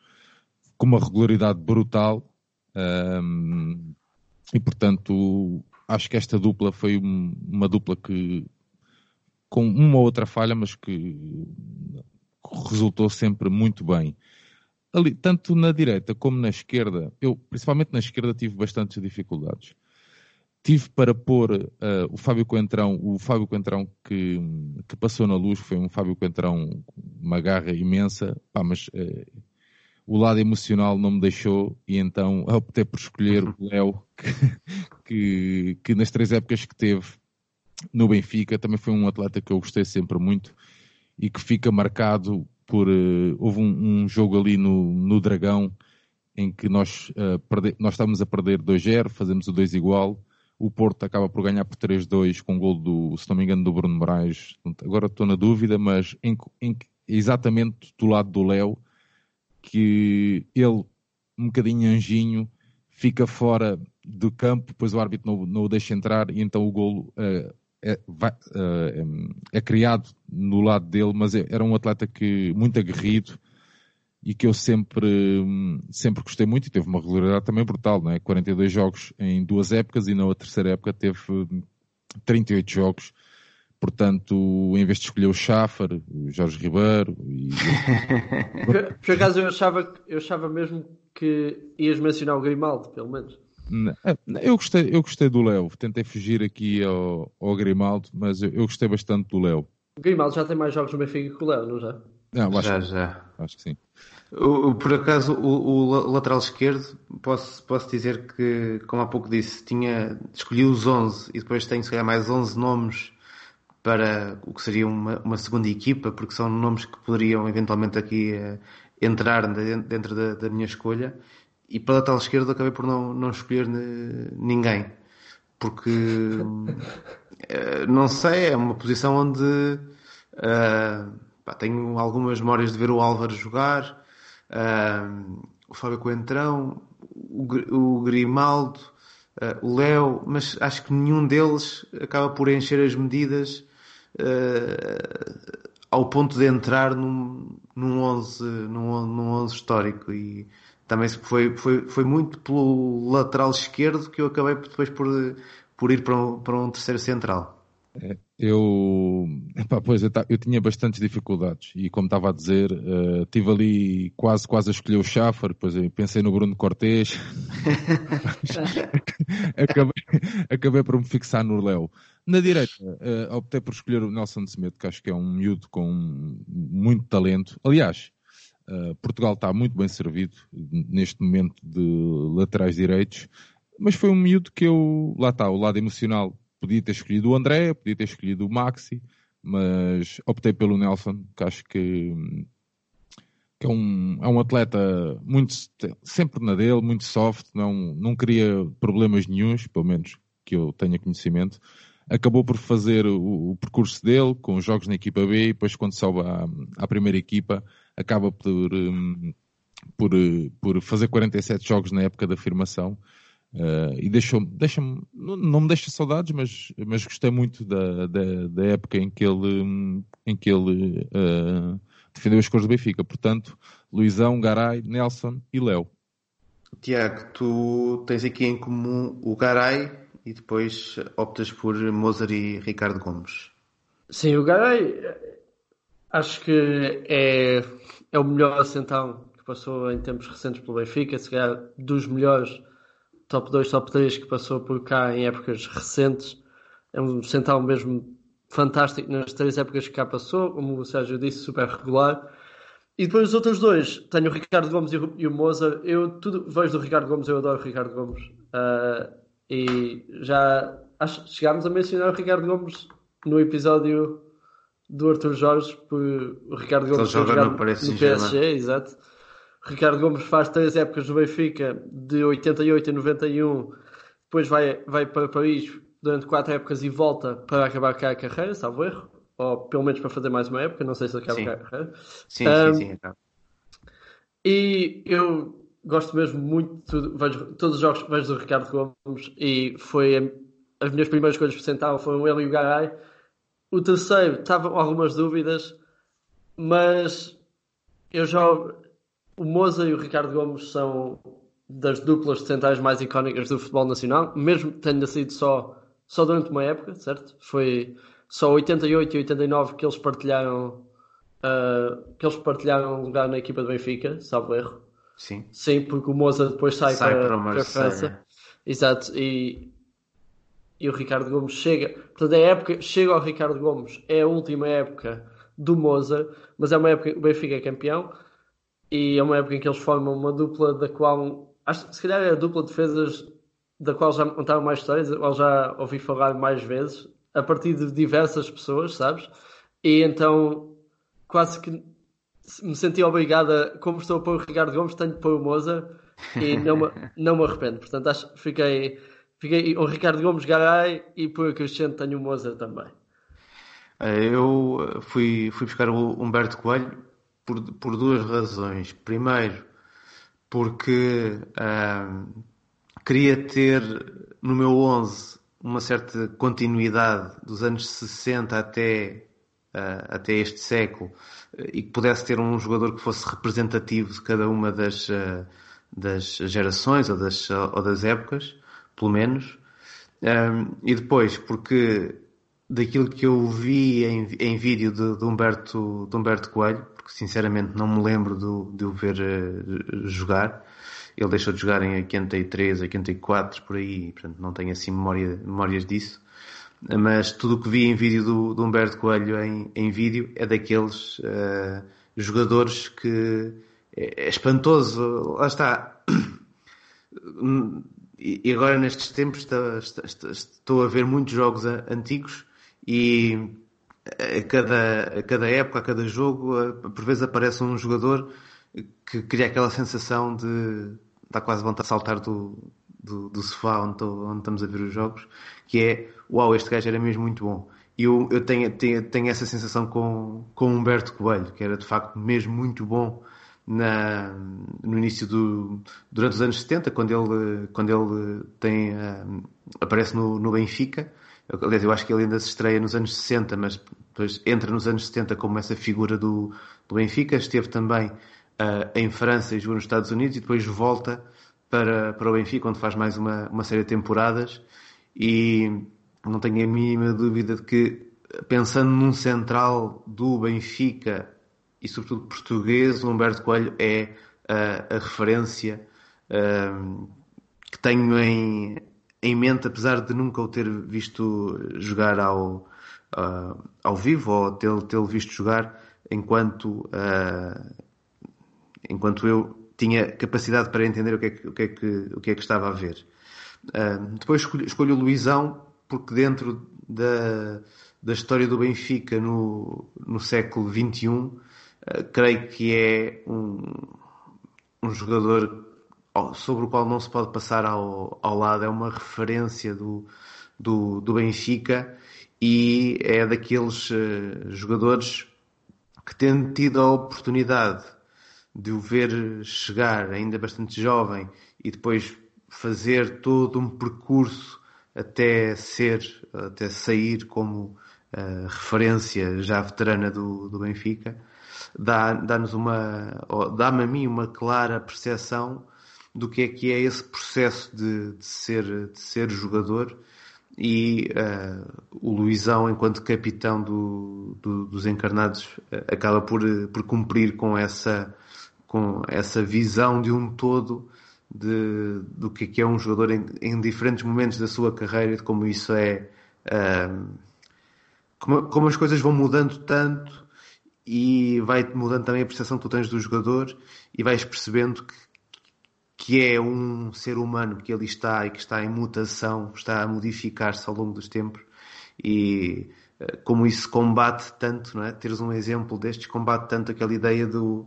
com uma regularidade brutal. E portanto, acho que esta dupla foi uma dupla que, com uma ou outra falha, mas que resultou sempre muito bem ali, tanto na direita como na esquerda, eu principalmente na esquerda tive bastantes dificuldades. Tive para pôr uh, o Fábio Coentrão, o Fábio Coentrão que, que passou na luz, foi um Fábio Coentrão uma garra imensa, pá, mas uh, o lado emocional não me deixou e então optei por escolher o Léo, que, que, que nas três épocas que teve no Benfica também foi um atleta que eu gostei sempre muito e que fica marcado por uh, houve um, um, jogo ali no, no Dragão em que nós, uh, perde, nós estávamos a perder 2-0, fazemos o 2 igual, o Porto acaba por ganhar por 3-2 com o gol do, se não me engano, do Bruno Moraes. Agora estou na dúvida, mas em, em, exatamente do lado do Léo, que ele, um bocadinho anjinho, fica fora do campo, depois o árbitro não, não o deixa entrar e então o golo uh, é, vai, uh, é, criado no lado dele, mas é, era um atleta que muito aguerrido e que eu sempre, sempre gostei muito e teve uma regularidade também brutal, não é? 42 jogos em duas épocas e na terceira época teve 38 jogos. Portanto, em vez de escolher o Schaffer, o Jorge Ribeiro. E... por, por acaso eu achava, eu achava mesmo que ias mencionar o Grimaldo, pelo menos. É, eu gostei, eu gostei do Léo. Tentei fugir aqui ao, ao Grimaldo, mas eu, eu, gostei bastante do Léo. O Grimaldo já tem mais jogos no Benfica que o Léo, não já? Não, acho, já, já. Acho que sim. O, por acaso, o, o, lateral esquerdo, posso, posso dizer que, como há pouco disse, tinha, escolhi os 11 e depois tenho, se calhar, mais 11 nomes para o que seria uma, uma segunda equipa, porque são nomes que poderiam eventualmente aqui uh, entrar dentro da, da, minha escolha. E para o lateral esquerdo acabei por não, não escolher ninguém, porque uh, não sei, é uma posição onde uh, pá, tenho algumas memórias de ver o Álvaro jogar, o Fábio Coentrão, o, o Grimaldo, o Léo, mas acho que nenhum deles acaba por encher as medidas uh, ao ponto de entrar num, num, 11, num, num 11 histórico e também foi, foi, foi muito pelo lateral esquerdo que eu acabei depois por, por ir para um, para um terceiro central. Eu, epá, pois, eu, eu, tinha bastantes dificuldades e como estava a dizer, uh, tive ali quase, quase a escolher o Schaffer, depois pensei no Bruno Cortês, acabei, acabei por me fixar no Léo. Na direita, uh, optei por escolher o Nelson Semedo, que acho que é um miúdo com muito talento. Aliás, uh, Portugal está muito bem servido neste momento de laterais direitos, mas foi um miúdo que eu, lá está, o lado emocional, podia ter escolhido o André, podia ter escolhido o Maxi, mas optei pelo Nelson, que acho que, que é, um, é um atleta muito sempre na dele, muito soft, não, não queria problemas nenhums, pelo menos que eu tenha conhecimento. Acabou por fazer o, o, percurso dele com os jogos na equipa B e depois quando sobe à, à primeira equipa acaba por, um, por, por fazer 47 jogos na época da afirmação uh, e deixou deixa não, não me deixa saudades, mas, mas gostei muito da, da, da época em que ele, em que ele uh, defendeu as cores do Benfica. Portanto, Luizão, Garay, Nelson e Léo. Tiago, tu tens aqui em comum o Garay e depois optas por Mozart e Ricardo Gomes. Sim, o Garay acho que é, é o melhor central que passou em tempos recentes pelo Benfica, se calhar dos melhores top 2, top 3 que passou por cá em épocas recentes. É um central mesmo fantástico nas três épocas que cá passou, como o Sérgio disse, super regular. E depois os outros dois, tenho o Ricardo Gomes e o, o Mozart. Eu tudo vejo do Ricardo Gomes, eu adoro o Ricardo Gomes. Uh, e já acho, chegámos a mencionar o Ricardo Gomes no episódio do Arthur Jorge, por o Ricardo Gomes joga no, no PSG, exato. Ricardo Gomes faz três épocas no Benfica, de 88 a 91, depois vai, vai para Paris durante quatro épocas e volta para acabar cá a carreira, salvo erro, ou pelo menos para fazer mais uma época, não sei se acaba cá a carreira. Sim, um, sim, sim, acaba. E eu gosto mesmo muito, vejo, todos os jogos que vejo do Ricardo Gomes e foi as minhas primeiras coisas por centavo foram ele e o Garay. O terceiro, estava com algumas dúvidas, mas eu já. O Moza e o Ricardo Gomes são das duplas centrais mais icónicas do futebol nacional, mesmo tendo sido só, só durante uma época, certo? Foi só 88 e 89 que eles partilharam uh, que eles partilharam lugar na equipa do Benfica, salvo erro. Sim. Sim, porque o Moza depois sai, sai para, para, para a França. Exato. E, e o Ricardo Gomes chega. Portanto, a época chega ao Ricardo Gomes. É a última época do Moza, mas é uma época que o Benfica é campeão. E é uma época em que eles formam uma dupla da qual. Acho se calhar é a dupla de defesas da qual já me contaram mais histórias, da qual já ouvi falar mais vezes, a partir de diversas pessoas, sabes? E então quase que me senti obrigada, como estou a pôr o Ricardo Gomes, tenho de pôr o Moza e não me, não me arrependo. Portanto, acho que fiquei, fiquei o Ricardo Gomes Garay e por o Cristiano tenho o Moza também. Eh, eu fui, fui buscar o Humberto Coelho por, por duas razões. Primeiro, porque ah, queria ter no meu 11 uma certa continuidade dos anos 60 até, uh, até este século e que pudesse ter um jogador que fosse representativo de cada uma das, uh, das gerações ou das, ou das épocas, pelo menos. Um, e depois, porque daquilo que eu vi em, em vídeo de, de, Humberto, de Humberto Coelho, porque sinceramente não me lembro de, o ver uh, jogar. Ele deixou de jogar em 83, 84, por aí, portanto não tenho assim memória, memórias disso. Mas tudo o que vi em vídeo do, do Humberto Coelho em, em vídeo é daqueles uh, jogadores que é, é espantoso. Lá está. E agora nestes tempos estou a ver muitos jogos antigos e a cada, a cada época, a cada jogo, por vezes aparece um jogador que cria aquela sensação de dá quase vontade de saltar do, do, do sofá onde, tô, onde, estamos a ver os jogos, que é uau, este gajo era mesmo muito bom. E eu, eu tenho, tenho, tenho essa sensação com, com Humberto Coelho, que era de facto mesmo muito bom na, no início do durante os anos 70 quando ele quando ele tem uh, aparece no, no Benfica aliás eu acho que ele ainda se estreia nos anos 60 mas depois entra nos anos 70 como essa figura do, do Benfica esteve também uh, em França e jogou nos Estados Unidos e depois volta para, para o Benfica onde faz mais uma, uma série de temporadas. E não tenho a mínima dúvida de que pensando num central do Benfica e sobretudo português, o Humberto Coelho é a, a referência um, que tenho em, em mente, apesar de nunca o ter visto jogar ao, uh, ao vivo ou tê-lo tê visto jogar enquanto, uh, enquanto eu tinha capacidade para entender o que é que, o que, é que, o que, é que estava a ver. Uh, depois escolho, escolho o Luizão porque dentro da, da história do Benfica no, no século XXI creio que é um, um jogador sobre o qual não se pode passar ao, ao lado, é uma referência do, do, do Benfica e é daqueles uh, jogadores que tendo tido a oportunidade de o ver chegar ainda bastante jovem e depois fazer todo um percurso até ser, até sair como uh, referência já veterana do, do Benfica, dá-nos dá uma, dá-me a mim uma clara percepção do que é que é esse processo de, de ser, de ser jogador e uh, o Luizão, enquanto capitão do, do, dos encarnados, acaba por, por cumprir com essa, com essa visão de um todo de, do que é, que é um jogador em, em diferentes momentos da sua carreira e de como isso é. Uh, como, como as coisas vão mudando tanto e vai mudando também a percepção que tu tens do jogador e vais percebendo que, que é um ser humano que ali está e que está em mutação, está a modificar-se ao longo dos tempos e eh, como isso combate tanto, não é? Teres um exemplo destes combate tanto aquela ideia do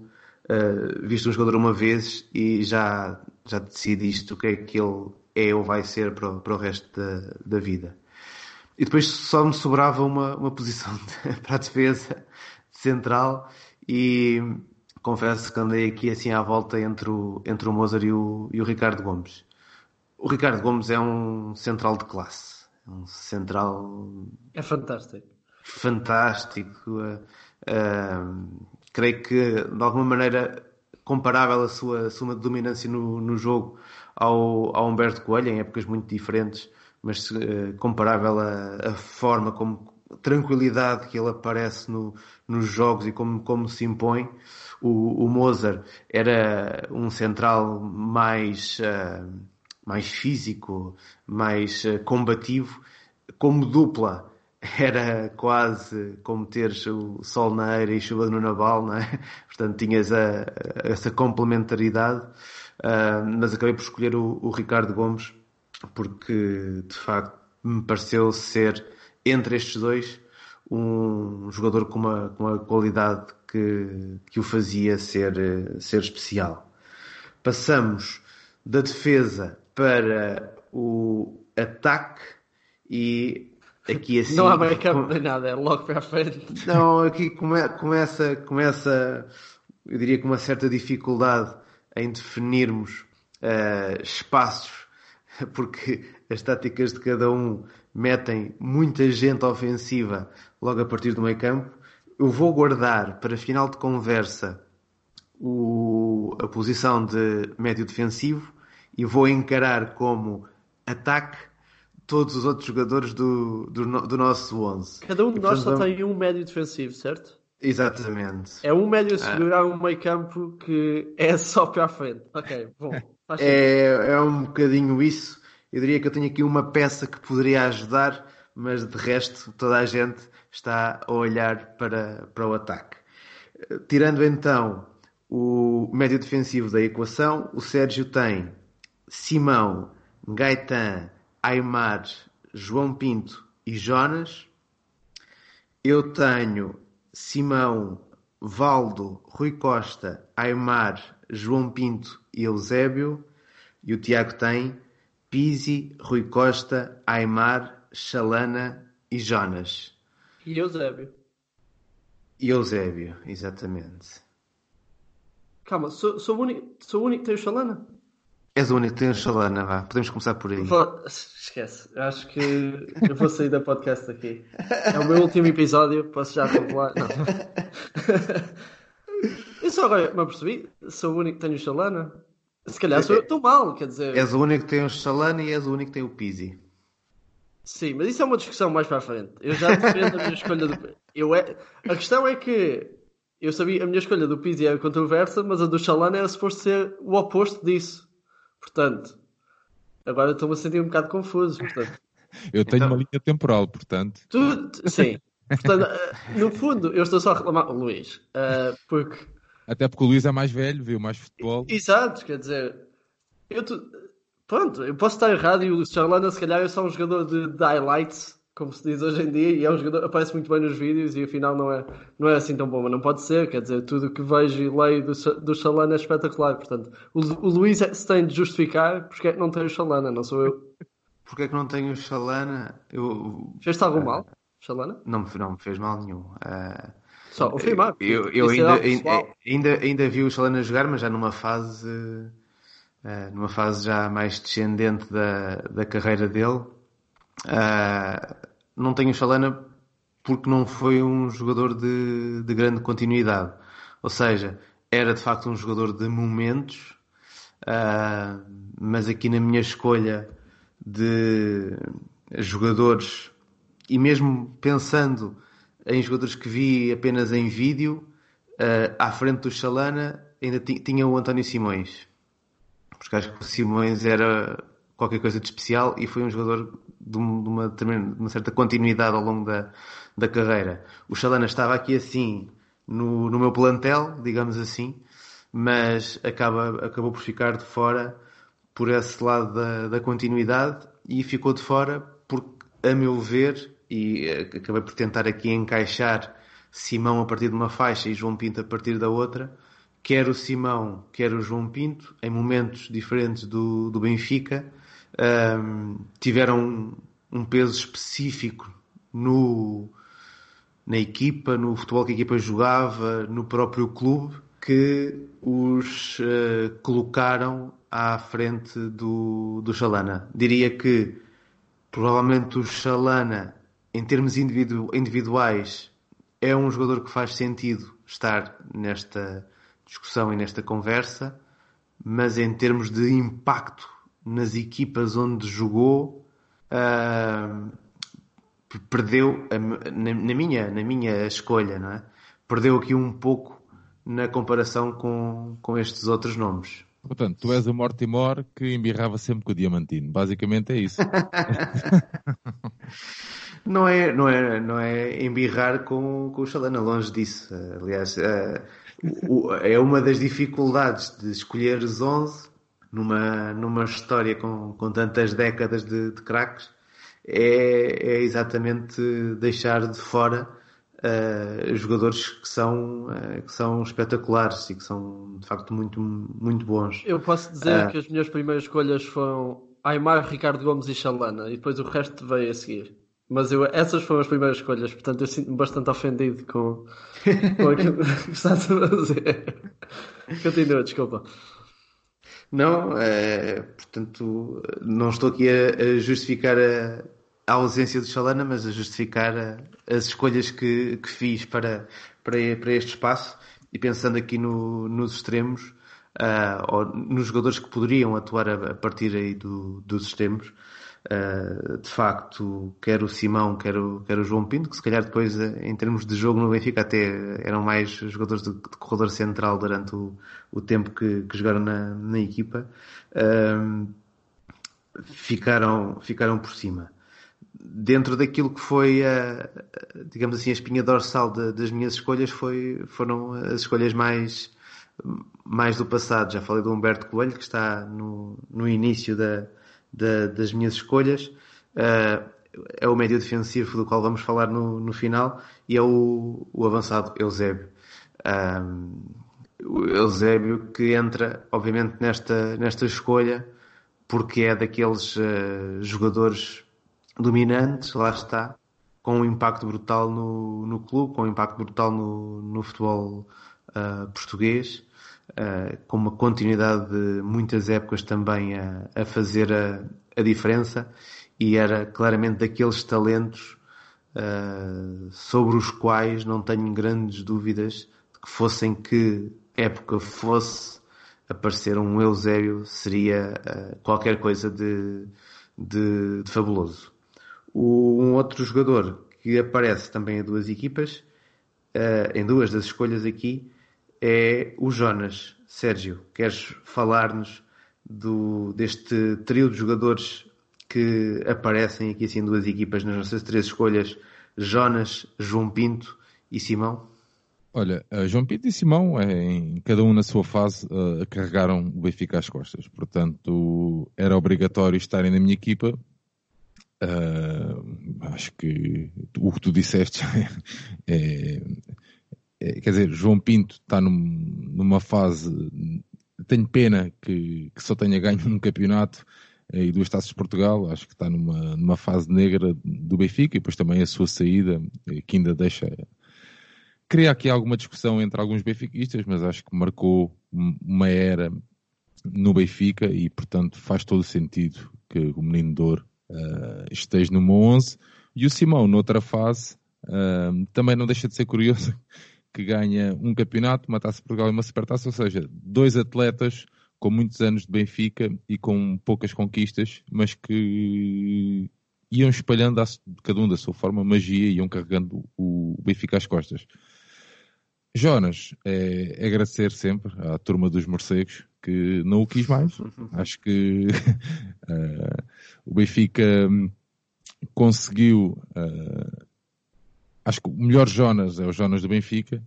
uh, viste um jogador uma vez e já, já decidiste o que é que ele é ou vai ser para o, para o resto da, da vida. E depois só me sobrava uma, uma posição de, para a defesa central e confesso que andei aqui assim à volta entre o, entre o Mozart e o, e o Ricardo Gomes. O Ricardo Gomes é um central de classe. É um central. É fantástico. Fantástico. Uh, uh, creio que, de alguma maneira, comparável a sua, sua dominância no, no jogo ao, ao Humberto Coelho, em épocas muito diferentes, mas uh, comparável à forma como tranquilidade que ele aparece no, nos jogos e como, como se impõe. O, o Mozart era um central mais, uh, mais físico, mais uh, combativo. Como dupla, era quase como teres o sol na eira e chuva no naval, não é? Portanto, tinhas a, a, essa complementaridade. Uh, mas acabei por escolher o, o Ricardo Gomes porque, de facto, me pareceu ser entre estes dois, um jogador com uma, com uma qualidade que, que o fazia ser, ser especial. Passamos da defesa para o ataque e aqui assim... Não há backup nem nada, é logo para a frente. Não, aqui come, começa, começa, eu diria com uma certa dificuldade em definirmos uh, espaços, porque as táticas de cada um metem muita gente ofensiva logo a partir do meio campo. Eu vou guardar para final de conversa o, a posição de médio defensivo e vou encarar como ataque todos os outros jogadores do, do, do nosso 11. Cada um de nós só tem um médio defensivo, certo? Exatamente. É um médio a segurar ah. um meio campo que é só para a frente. Ok, bom. É, é um bocadinho isso. Eu diria que eu tenho aqui uma peça que poderia ajudar, mas de resto toda a gente está a olhar para, para o ataque. Tirando então o médio defensivo da equação, o Sérgio tem Simão, Gaetan, Aymar, João Pinto e Jonas. Eu tenho Simão, Valdo, Rui Costa, Aymar, João Pinto e Eusébio. E o Tiago tem Pisi, Rui Costa, Aymar, Chalana e Jonas. E Eusébio. E Eusébio, exatamente. Calma, sou, sou, o, único, sou o único que tem o Chalana? És o único que tem o Chalana, vá. Podemos começar por aí. Esquece. Acho que eu vou sair da podcast aqui. É o meu último episódio, posso já revelar. Não. Eu só agora me apercebi, sou o único que tem o Chalana. Se calhar sou eu estou mal, quer dizer. És o único que tem o Chalana e és o único que tem o Pizzi. Sim, mas isso é uma discussão mais para a frente. Eu já defendo a minha escolha do. Eu é... A questão é que eu sabia a minha escolha do Pizzi era controversa, mas a do Chalana era suposto ser o oposto disso. Portanto, agora estou-me a sentir um bocado confuso. Portanto. Eu tenho então... uma linha temporal, portanto. Tu... Sim. Portanto, eh, no fundo, eu estou só a reclamar, Luís, uh, porque. Até porque o Luís é mais velho, viu mais futebol. Exato, quer dizer, eu tu... pronto, eu posso estar errado e o Charlana, se calhar, é só um jogador de, de highlights, como se diz hoje em dia, e é um jogador aparece muito bem nos vídeos e afinal não é, não é assim tão bom, mas não pode ser, quer dizer, tudo o que vejo e leio do, do Chalana é espetacular, portanto, o, o Luís é, se tem de justificar porque é que não tem o Chalana, não sou eu. Porque é que não tem o Chalana? Eu... Fez-te algum mal? Shalana? Não, não me fez mal nenhum. Uh, Só confirmar. Eu, eu ainda, ainda, ainda, ainda, vi o Shalana jogar, mas já numa fase uh, numa fase já mais descendente da, da carreira dele. Uh, não tenho o Shalana porque não foi um jogador de, de grande continuidade. Ou seja, era de facto um jogador de momentos, mas aqui na minha escolha de jogadores e mesmo pensando em jogadores que vi apenas em vídeo, uh, à frente do Chalana ainda tinha o António Simões. Porque acho que o Simões era qualquer coisa de especial e foi um jogador de, uma, de uma certa continuidade ao longo da, da carreira. O Chalana estava aqui assim no, no meu plantel, digamos assim, mas acaba, acabou por ficar de fora por esse lado da, da continuidade e ficou de fora porque, a meu ver, e eh, acabei por tentar aqui encaixar Simão a partir de uma faixa e João Pinto a partir da outra. Quer o Simão, quer o João Pinto, em momentos diferentes do, do Benfica, um, tiveram um, um peso específico no, na equipa, no futebol que a equipa jogava, no próprio clube, que os uh, colocaram à frente do, do Chalana. Diria que provavelmente o Chalana em termos individu individuais, é um jogador que faz sentido estar nesta discussão e nesta conversa, mas em termos de impacto nas equipas onde jogou, uh, perdeu, na, na, minha, na minha escolha, não é? Perdeu aqui um pouco na comparação com, com estes outros nomes. Portanto, tu és o Mortimor que embirrava sempre com o Diamantino. Basicamente é isso. Não é, não é, não é embirrar com, com o Chalana, longe disso. Aliás, é, é uma das dificuldades de escolher os 11 numa, numa história com, com tantas décadas de, de craques, é, é exatamente deixar de fora uh, jogadores que são, uh, que são espetaculares e que são de facto muito, muito bons. Eu posso dizer uh, que as minhas primeiras escolhas foram Aymar, Ricardo Gomes e Chalana, e depois o resto veio a seguir. Mas eu, essas foram as primeiras escolhas, portanto eu sinto-me bastante ofendido com, com aquilo que estás a fazer. Continua, desculpa. Não, é, portanto, não estou aqui a, a justificar a, a, ausência do Chalana, mas a justificar a, as escolhas que, que fiz para, para, para este espaço e pensando aqui no, nos extremos, uh, ou nos jogadores que poderiam atuar a, partir aí do, dos extremos. Uh, de facto, quer o Simão, quer o, quer o João Pinto, que se calhar depois, em termos de jogo no Benfica, até eram mais jogadores de, de corredor central durante o, o tempo que, que jogaram na, na equipa, uh, ficaram, ficaram por cima. Dentro daquilo que foi, a, digamos assim, a espinha dorsal de, das minhas escolhas, foi, foram as escolhas mais, mais do passado. Já falei do Humberto Coelho, que está no, no início da da, das minhas escolhas. Uh, é o médio defensivo do qual vamos falar no, no final e é o, o avançado Eusébio. Um, o Eusébio que entra, obviamente, nesta, nesta escolha porque é daqueles uh, jogadores dominantes, lá está, com um impacto brutal no, no clube, com um impacto brutal no, no futebol uh, português uh, com uma continuidade de muitas épocas também a, a fazer a, a, diferença e era claramente daqueles talentos uh, sobre os quais não tenho grandes dúvidas de que fossem que época fosse aparecer um Eusébio seria uh, qualquer coisa de, de, de fabuloso. O, um outro jogador que aparece também em duas equipas, em duas das escolhas aqui, é o Jonas. Sérgio, queres falar-nos deste trio de jogadores que aparecem aqui assim duas equipas nas nossas três escolhas, Jonas, João Pinto e Simão? Olha, João Pinto e Simão, é, em, cada um na sua fase, uh, carregaram o Benfica às costas. Portanto, era obrigatório estarem na minha equipa. Uh, acho que o que tu disseste é, quer dizer, João Pinto está num, numa fase. Tenho pena que, que, só tenha ganho um campeonato e duas taças de Portugal. Acho que está numa, numa fase negra do Benfica e depois também a sua saída, eh, que ainda deixa. Cria aqui alguma discussão entre alguns benfiquistas, mas acho que marcou uma era no Benfica e, portanto, faz todo sentido que o menino Dor uh, esteja numa 11. E o Simão, noutra fase, uh, também não deixa de ser curioso que ganha um campeonato, uma taça de Portugal e uma supertaça, ou seja, dois atletas com muitos anos de Benfica e com poucas conquistas, mas que iam espalhando cada um da sua forma magia e iam carregando o Benfica às costas. Jonas, é, é agradecer sempre à turma dos morcegos que não o quis mais. Acho que uh, o Benfica conseguiu uh, acho que o melhor Jonas é o Jonas do Benfica.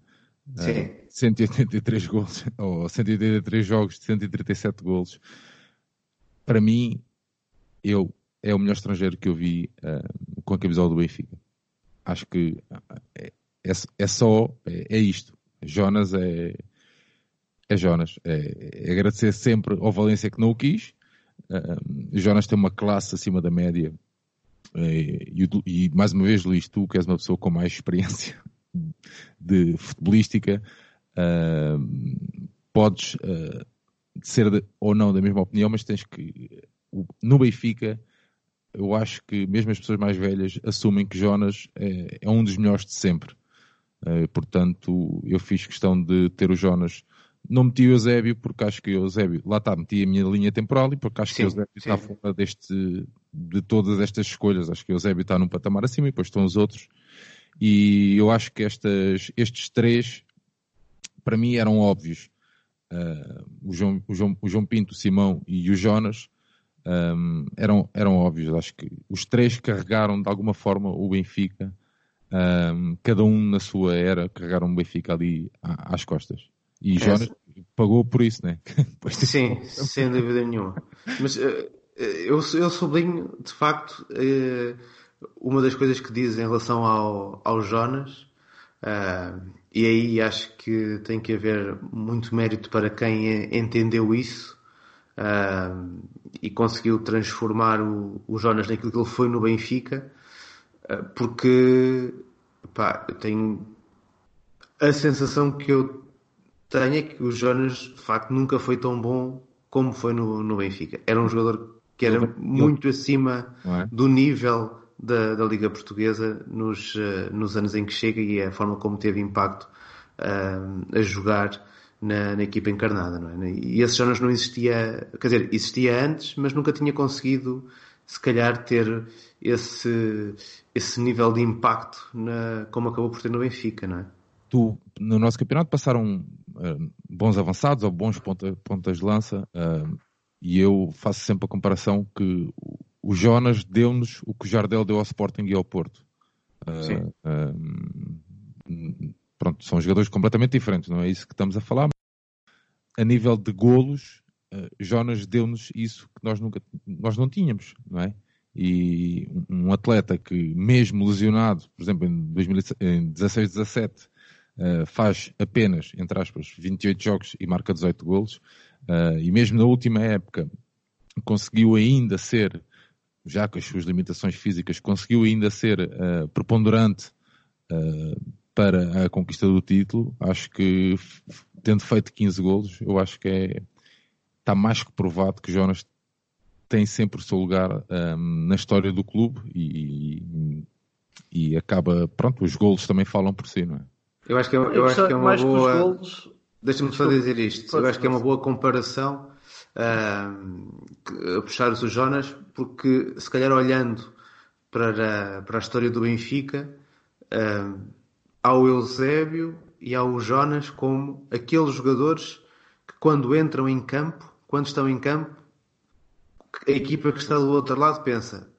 Sim. Uh, 183 gols, ou 183 jogos de 137 gols. Para mim, eu é o melhor estrangeiro que eu vi uh, com a camisola do Benfica. Acho que é, é, é só, é, é, isto. Jonas é, é Jonas. É, é, agradecer sempre ao Valência que não o quis. Uh, Jonas tem uma classe acima da média e, e, mais uma vez, Luís, tu que és uma pessoa com mais experiência de futebolística, uh, podes uh, ser de, ou não da mesma opinião, mas tens que. No Benfica, eu acho que mesmo as pessoas mais velhas assumem que Jonas é, é um dos melhores de sempre. Uh, portanto, eu fiz questão de ter o Jonas não meti o Eusébio porque acho que o Eusébio, lá está, meti a minha linha temporal e porque acho sim, que o Eusébio sim. está fora deste, de todas estas escolhas. Acho que o Eusébio está num patamar acima e depois estão os outros. E eu acho que estas, estes três, para mim, eram óbvios. Uh, o, João, o, João, o João Pinto, o Simão e o Jonas um, eram, eram óbvios. Acho que os três carregaram de alguma forma o Benfica, um, cada um na sua era, carregaram o Benfica ali às costas. E Jonas pagou por isso, né? Sim, sem dúvida nenhuma. Mas uh, eu, eu sublinho, de facto, uh, uma das coisas que diz em relação ao, ao Jonas, uh, e aí acho que tem que haver muito mérito para quem entendeu isso e conseguiu transformar o, o Jonas naquilo que ele foi no Benfica, porque pá, eu tenho a sensação que eu tenho é que o Jonas, de facto, nunca foi tão bom como foi no, no Benfica. Era um jogador que era muito acima é? do nível da, da Liga Portuguesa nos, uh, nos anos em que chega e é a forma como teve impacto uh, a jogar na, na, equipa encarnada, não é? E esse Jonas não existia, quer dizer, existia antes, mas nunca tinha conseguido se calhar ter esse, esse nível de impacto na, como acabou por ter no Benfica, não é? Tu, no nosso campeonato passaram uh, bons avançados ou bons ponta, pontas de lança uh, e eu faço sempre a comparação que o Jonas deu-nos o que o Jardel deu ao Sporting e ao Porto. Uh, Sim. pronto, são jogadores completamente diferentes, não é isso que estamos a falar. A nível de golos, Jonas deu-nos isso que nós nunca nós não tínhamos, não é? E um atleta que, mesmo lesionado, por exemplo, em 2016, 17, uh, faz apenas, entre aspas, 28 jogos e marca 18 golos, uh, e mesmo na última época conseguiu ainda ser, já com as suas limitações físicas, conseguiu ainda ser uh, preponderante para a conquista do título. Acho que, tendo feito 15 golos, eu acho que é, está mais que provado que Jonas tem sempre o seu lugar um, na história do clube e, e, acaba, pronto, os golos também falam por si, não é? Eu acho que é, eu acho que é uma boa. Golos... Deixa-me só dizer isto. Eu acho que é uma boa comparação uh, a puxar o Jonas, porque se calhar olhando para, para a história do Benfica, uh, há o Eusébio e há o Jonas como aqueles jogadores que quando entram em campo, quando estão em campo, a equipa que está do outro lado pensa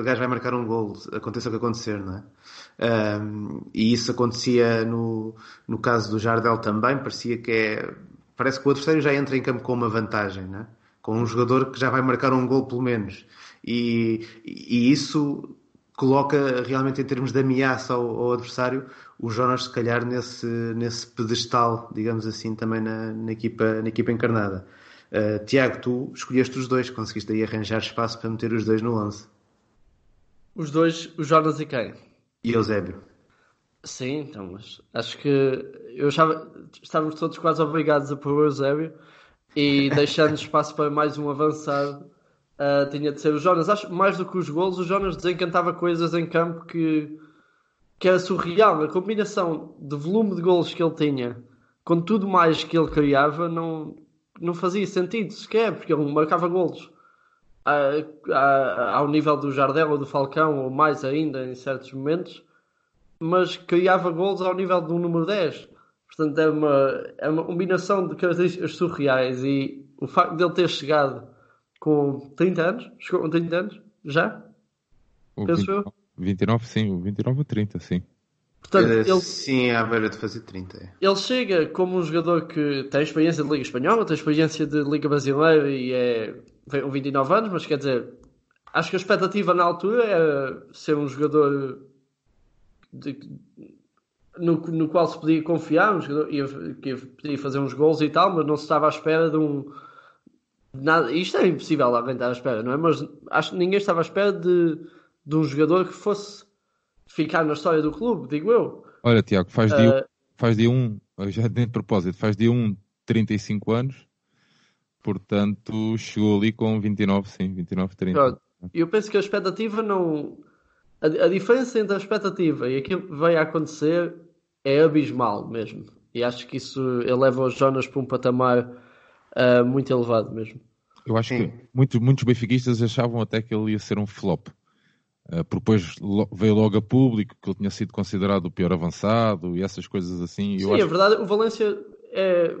aquele gajo vai marcar um gol, aconteça o que acontecer, não é? Um, e isso acontecia no, no caso do Jardel também, parecia que é. Parece que o adversário já entra em campo com uma vantagem, né? com um jogador que já vai marcar um gol pelo menos. E, e isso coloca realmente em termos de ameaça ao, ao, adversário o Jonas se calhar nesse, nesse pedestal, digamos assim, também na, na equipa, na equipa encarnada. Uh, Tiago, tu escolheste os dois, conseguiste aí arranjar espaço para meter os dois no lance. Os dois, o Jonas e quem? E Eusébio. Sim, então, mas acho que eu achava, estávamos todos quase obrigados a pôr o Eusébio e deixando espaço para mais um avançado uh, tinha de ser o Jonas. Acho mais do que os golos, o Jonas desencantava coisas em campo que, que era surreal. A combinação de volume de golos que ele tinha com tudo mais que ele criava não, não fazia sentido sequer, porque ele marcava golos ao nível do Jardel ou do Falcão, ou mais ainda em certos momentos, mas criava gols ao nível do número 10. Portanto, é uma, é uma combinação de características surreais e o facto de ele ter chegado com 30 anos, chegou com 30 anos, já? O Penso 20, eu. 29, sim, o 29 ou 30, sim. Portanto, ele, sim, à beira de fazer 30. É. Ele chega como um jogador que tem experiência de Liga Espanhola, tem experiência de Liga Brasileira e é com 29 anos, mas quer dizer, acho que a expectativa na altura era ser um jogador de, no, no qual se podia confiar, um jogador que podia fazer uns gols e tal, mas não se estava à espera de um. Nada, isto é impossível alguém estar à espera, não é? Mas acho que ninguém estava à espera de, de um jogador que fosse ficar na história do clube, digo eu. Olha, Tiago, faz uh, dia, faz dia 1, já de propósito, faz dia 1, 35 anos Portanto, chegou ali com 29, sim, 29, 30. Pronto. Eu penso que a expectativa não. A, a, diferença entre a expectativa e aquilo que veio a acontecer é abismal mesmo. E acho que isso eleva os Jonas para um patamar uh, muito elevado mesmo. Eu acho sim. que muitos, muitos benfiquistas achavam até que ele ia ser um flop. Uh, porque depois veio logo a público que ele tinha sido considerado o pior avançado e essas coisas assim. Sim, é verdade. O Valência é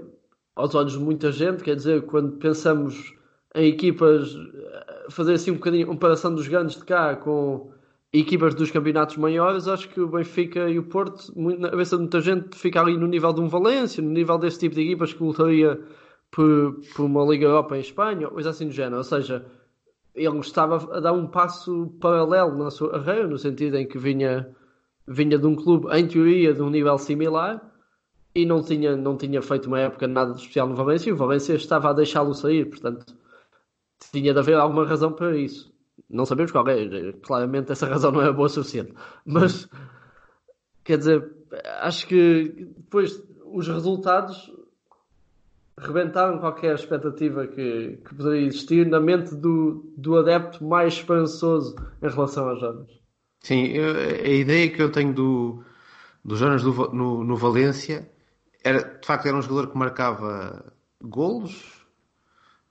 aos olhos de muita gente, quer dizer, quando pensamos em equipas, eh, fazer assim um bocadinho comparação dos grandes de cá com equipas dos campeonatos maiores, acho que o Benfica e o Porto, na cabeça de muita gente, fica ali no nível de um Valência, no nível desse tipo de equipas que lutaria por, por uma Liga Europa em Espanha, coisa assim do género. Ou seja, ele estava a dar um passo paralelo na sua carreira, no sentido em que vinha, vinha de um clube, em teoria, de um nível similar, e não tinha, não tinha feito uma época nada de especial no Valência e o Valência estava a deixá-lo sair, portanto tinha de haver alguma razão para isso. Não sabemos qual é, claramente essa razão não é boa o suficiente, mas quer dizer, acho que depois os resultados rebentaram qualquer expectativa que, que poderia existir na mente do, do adepto mais esperançoso em relação aos Jonas. Sim, eu, a ideia que eu tenho do, do Jonas do, no, no Valência era, de facto era um jogador que marcava golos,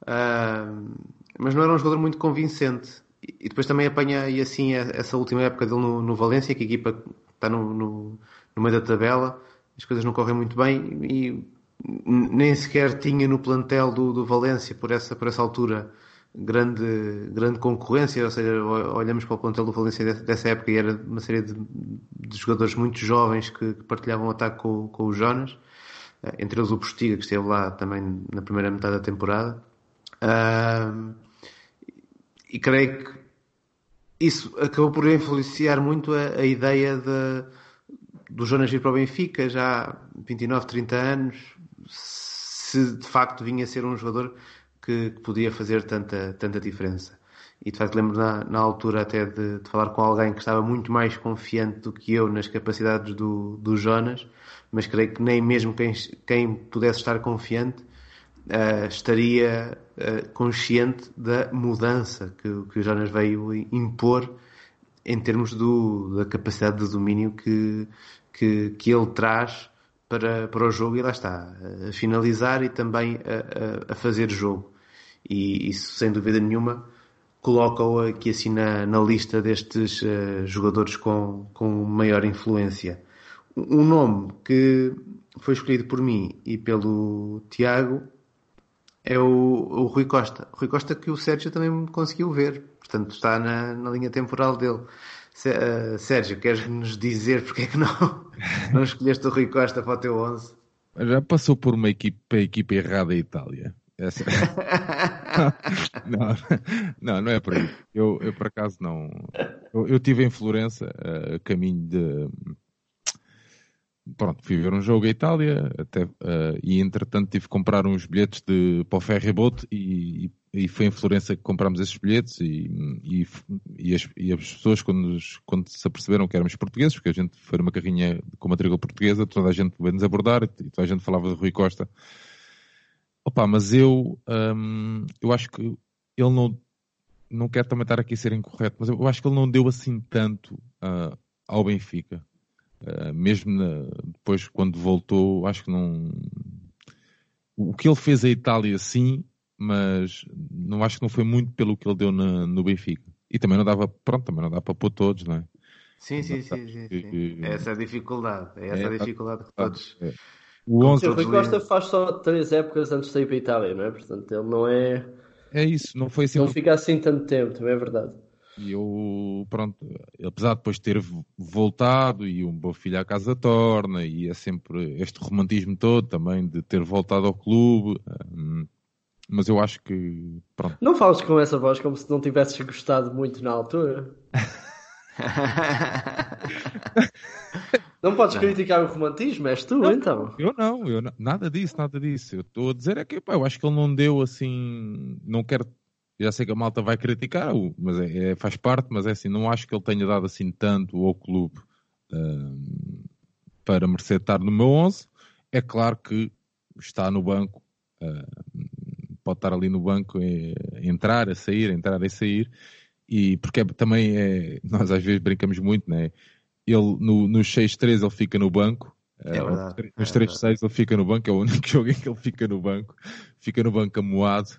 uh, mas não era um jogador muito convincente. e depois também apanha e assim essa última época dele no, no Valência, que a equipa está no, no, no meio da tabela, as coisas não correm muito bem e nem sequer tinha no plantel do, do Valência por essa, por essa altura grande, grande concorrência, ou seja, olhamos para o plantel do Valência dessa época e era uma série de, de jogadores muito jovens que, que partilhavam o ataque com, com o Jonas, entre eles o Postiga, que esteve lá também na primeira metade da temporada. Uh, e creio que isso acabou por influenciar muito a, a ideia de, do Jonas vir para o Benfica, já 29, 30 anos, se de facto vinha a ser um jogador que, que podia fazer tanta, tanta diferença. E de facto lembro na, na altura até de, de, falar com alguém que estava muito mais confiante do que eu nas capacidades do, do Jonas, mas creio que nem mesmo quem, quem pudesse estar confiante uh, estaria uh, consciente da mudança que, que o Jonas veio impor em termos do, da capacidade de domínio que, que, que ele traz para, para o jogo e lá está, a finalizar e também a, a, a fazer jogo. E isso, sem dúvida nenhuma, coloca-o aqui assim na, na lista destes uh, jogadores com, com maior influência. Um nome que foi escolhido por mim e pelo Tiago é o, o Rui Costa. Rui Costa que o Sérgio também conseguiu ver, portanto está na, na linha temporal dele. Uh, Sérgio, queres nos dizer porque é que não, não escolheste o Rui Costa para o teu 11? Já passou por uma equipe, a equipa errada a Itália. Essa... não, não, não é por aí. Eu, eu por acaso não. Eu, eu tive em Florença, a uh, caminho de. Pronto, fui ver um jogo à Itália até, uh, e entretanto tive que comprar uns bilhetes de, para o e, e, e foi em Florença que comprámos esses bilhetes e, e, e, as, e as pessoas quando, quando se aperceberam que éramos portugueses, porque a gente foi numa carrinha com matrícula portuguesa, toda a gente veio-nos abordar e toda a gente falava de Rui Costa Opa, mas eu, hum, eu acho que ele não, não quero também estar aqui a ser incorreto, mas eu acho que ele não deu assim tanto uh, ao Benfica. Uh, mesmo na, depois, quando voltou, acho que não. O que ele fez à Itália, sim, mas não acho que não foi muito pelo que ele deu na, no Benfica. E também não dava, pronto, também não dá para pôr todos, não é? Sim, sim, sim, sim, sim. Essa é a dificuldade. É essa é, a dificuldade que todos. É. O 11 o Rui Costa faz só três épocas antes de ir para a Itália, não é? Portanto, ele não é. É isso, não foi assim. Não fica assim tanto tempo, também é verdade. E eu, pronto, apesar de depois ter voltado e um bom filho à casa torna, e é sempre este romantismo todo também de ter voltado ao clube, hum, mas eu acho que, pronto. Não fales com essa voz como se não tivesses gostado muito na altura. Não podes não. criticar o romantismo, és tu, não, então. Eu não, eu nada disso, nada disso. Eu estou a dizer é que pá, eu acho que ele não deu assim. Não quero. Já sei que a malta vai criticar, mas é, é, faz parte, mas é assim, não acho que ele tenha dado assim tanto ao clube uh, para merecer estar no meu 11. É claro que está no banco, uh, pode estar ali no banco, é, entrar, a sair, entrar e sair, e porque é, também é, nós às vezes brincamos muito, né? ele no, nos 6-3 ele fica no banco. É verdade. Nos 3-6 é ele fica no banco, é o único jogo em que ele fica no banco, fica no banco amoado.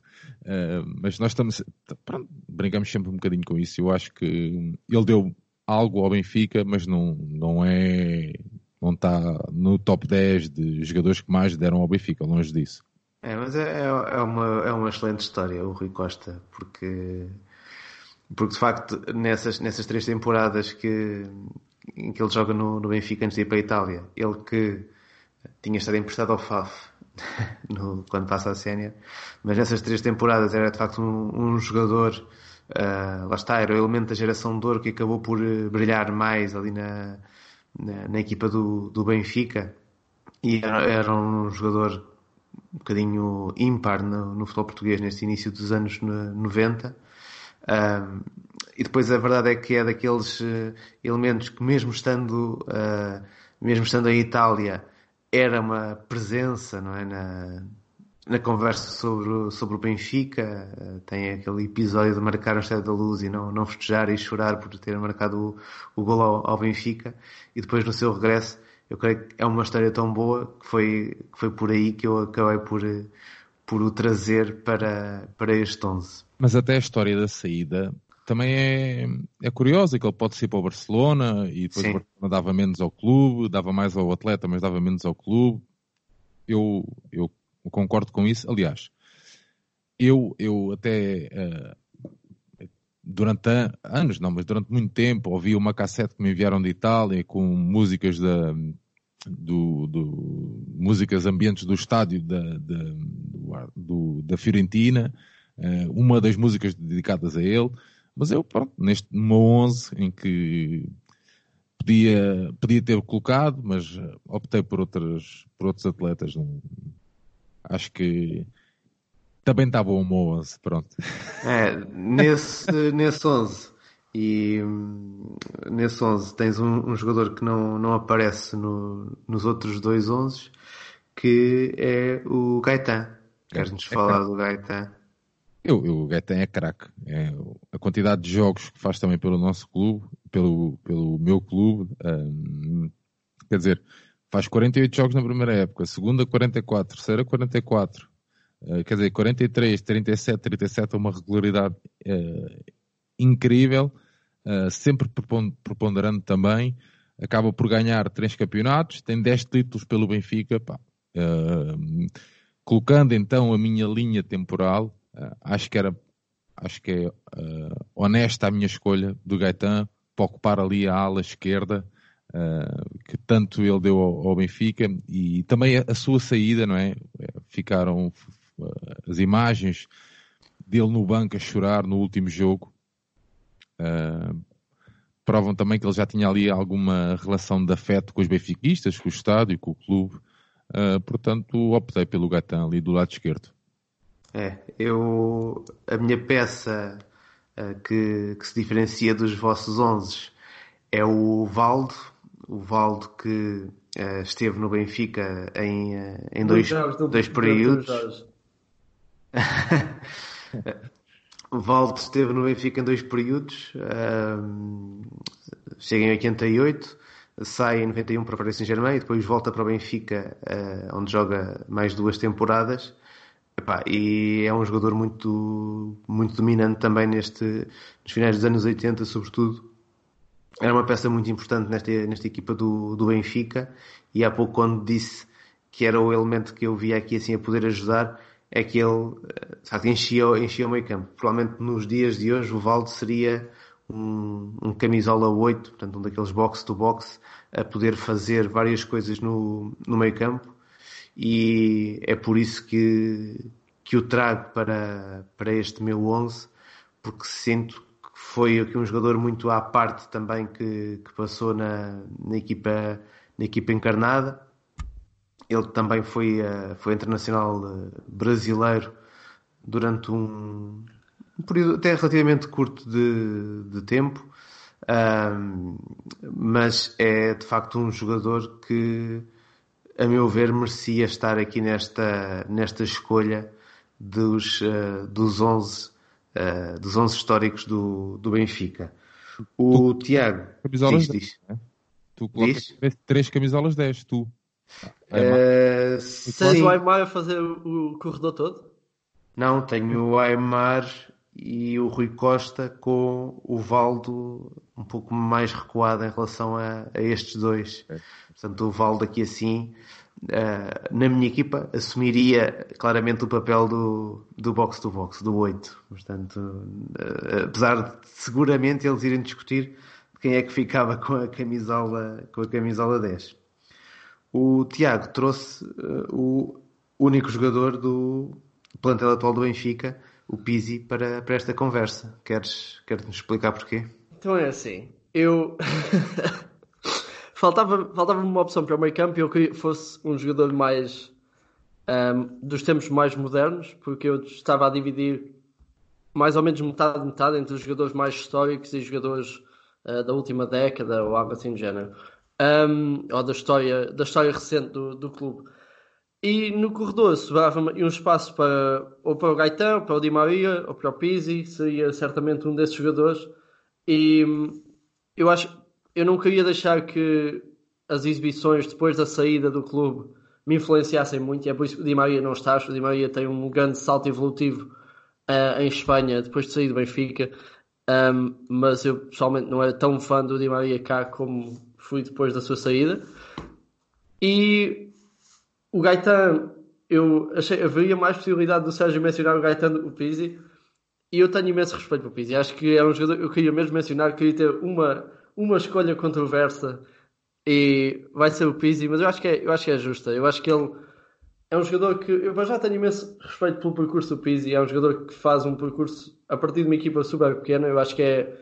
Uh, mas nós estamos, pronto, brincamos sempre um bocadinho com isso. Eu acho que ele deu algo ao Benfica, mas não, não é, não está no top 10 de jogadores que mais deram ao Benfica, longe disso. É, mas é, é, é uma, é uma excelente história o Rui Costa, porque, porque de facto nessas, nessas três temporadas que, em que ele joga no, no Benfica antes de ir para a Itália. Ele que tinha estado emprestado ao FAF no, quando passa a sénior, mas nessas três temporadas era de facto um, um jogador, uh, lá está, era o elemento da geração de ouro que acabou por uh, brilhar mais ali na, na, na, equipa do, do Benfica e era, era, um jogador um bocadinho ímpar no, no futebol português neste início dos anos 90 um, e depois a verdade é que é daqueles uh, elementos que mesmo estando, uh, mesmo estando em Itália, era uma presença, não é? Na, na conversa sobre, sobre o Benfica, uh, tem aquele episódio de marcar o Estádio da Luz e não, não festejar e chorar por ter marcado o, o gol ao, ao Benfica, e depois no seu regresso, eu creio que é uma história tão boa que foi, que foi por aí que eu acabei por, por o trazer para, para este 11. Mas até a história da saída também é, é curiosa, que ele pode ser para o Barcelona e depois Sim. o Barcelona dava menos ao clube, dava mais ao atleta, mas dava menos ao clube. Eu, eu concordo com isso. Aliás, eu, eu até uh, durante anos, não, mas durante muito tempo ouvi uma cassete que me enviaram de Itália com músicas da, do, do músicas ambientes do estádio da, da, do, da Fiorentina, uma das músicas dedicadas a ele. Mas eu, pronto, neste numa 11 em que podia, podia ter colocado, mas optei por, outras, por outros atletas. Não, acho que também bom o 11, pronto. É, nesse, nesse 11 e nesse 11 tens um, um, jogador que não, não aparece no, nos outros dois 11 que é o Gaetan. Queres-nos é, falar é do Gaetan? Eu, eu, o Gaetan é craque. É, a quantidade de jogos que faz também pelo nosso clube, pelo, pelo meu clube, hum, quer dizer, faz 48 jogos na primeira época, segunda 44, terceira 44, uh, quer dizer, 43, 37, 37 é uma regularidade uh, incrível, uh, sempre preponderando também, acaba por ganhar três campeonatos, tem 10 títulos pelo Benfica, pá. colocando então a minha linha temporal, acho que era acho que é honesta a minha escolha do Gaetan para ocupar ali a ala esquerda uh, que tanto ele deu ao, ao, Benfica e também a, a, sua saída, não é? Ficaram uh, as imagens dele no banco a chorar no último jogo. Uh, provam também que ele já tinha ali alguma relação de afeto com os benfiquistas, com o estádio, com o clube. Uh, portanto, optei pelo Gatan ali do lado esquerdo. É, eu a minha peça uh, que, que, se diferencia dos vossos 11 é o Valdo, o Valdo que uh, esteve no Benfica em, uh, em dois, dois períodos. o Valdo esteve no Benfica em dois períodos. Chega em 88, sai em 91 para o Paris Saint-Germain e depois volta para o Benfica, onde joga mais duas temporadas. Epá, e é um jogador muito, muito dominante também neste, nos finais dos anos 80, sobretudo era uma peça muito importante nesta, nesta equipa do, do Benfica e há pouco quando disse que era o elemento que eu via aqui assim a poder ajudar é que ele eh, sabe, enchia, enchia o meio campo. Provavelmente nos dias de hoje o Valdo seria um, um camisola 8, portanto um daqueles box-to-box a poder fazer várias coisas no, no meio campo e é por isso que, que o trago para, para este meu 11 porque sinto foi aqui um jogador muito à parte também que, que passou na, na, equipa, na equipa encarnada. Ele também foi, uh, foi internacional uh, brasileiro durante um, um, período até relativamente curto de, de tempo, uh, mas é de facto um jogador que, a meu ver, merecia estar aqui nesta, nesta escolha dos, uh, dos 11 uh, dos 11 históricos do, do Benfica. O tu, Tiago diz, diz. Né? Tu colocas diz? três camisolas 10, tu. Uh, Tens o Aymar a fazer o corredor todo? Não, tenho o Aymar e o Rui Costa com o Valdo um pouco mais recuado em relação a, a estes dois. É. Portanto, o Valdo aqui assim uh, na minha equipa, assumiria claramente o papel do, do box-to-box, do 8. Portanto, uh, apesar de seguramente eles irem discutir quem é que ficava com a camisola, com a camisola 10. O Tiago trouxe uh, o único jogador do plantel atual do Benfica, o Pizzi, para, para esta conversa. Queres, queres nos explicar porquê? Então é assim, eu faltava, faltava uma opção para o meio campo e eu queria que fosse um jogador mais um, dos tempos mais modernos, porque eu estava a dividir mais ou menos metade metade entre os jogadores mais históricos e jogadores uh, da última década ou algo assim do género. Um, ou da história, da história recente do, do clube. E no corredor sobrava-me um espaço para ou para o Gaetão, para o Di Maria, ou para o Pizzi, seria certamente um desses jogadores. E hum, eu acho eu não queria deixar que as exibições depois da saída do clube me influenciassem muito, e é por isso que o Di Maria não está. O Di Maria tem um grande salto evolutivo uh, em Espanha depois de sair do Benfica. um, mas eu pessoalmente não era tão fã do Di Maria cá como fui depois da sua saída. E o Gaetan, eu achei haveria mais possibilidade do Sérgio mencionar o Gaetan do que Pizzi. E eu tenho imenso respeito pelo Pizzi. Acho que é um jogador, eu queria mesmo mencionar, queria ter uma, uma escolha controversa e vai ser o Pizzi, mas eu acho que é, eu acho que é justa. Eu acho que ele é um jogador que eu já tenho imenso respeito pelo percurso do Pizzi. É um jogador que faz um percurso a partir de uma equipa super pequena. Eu acho que é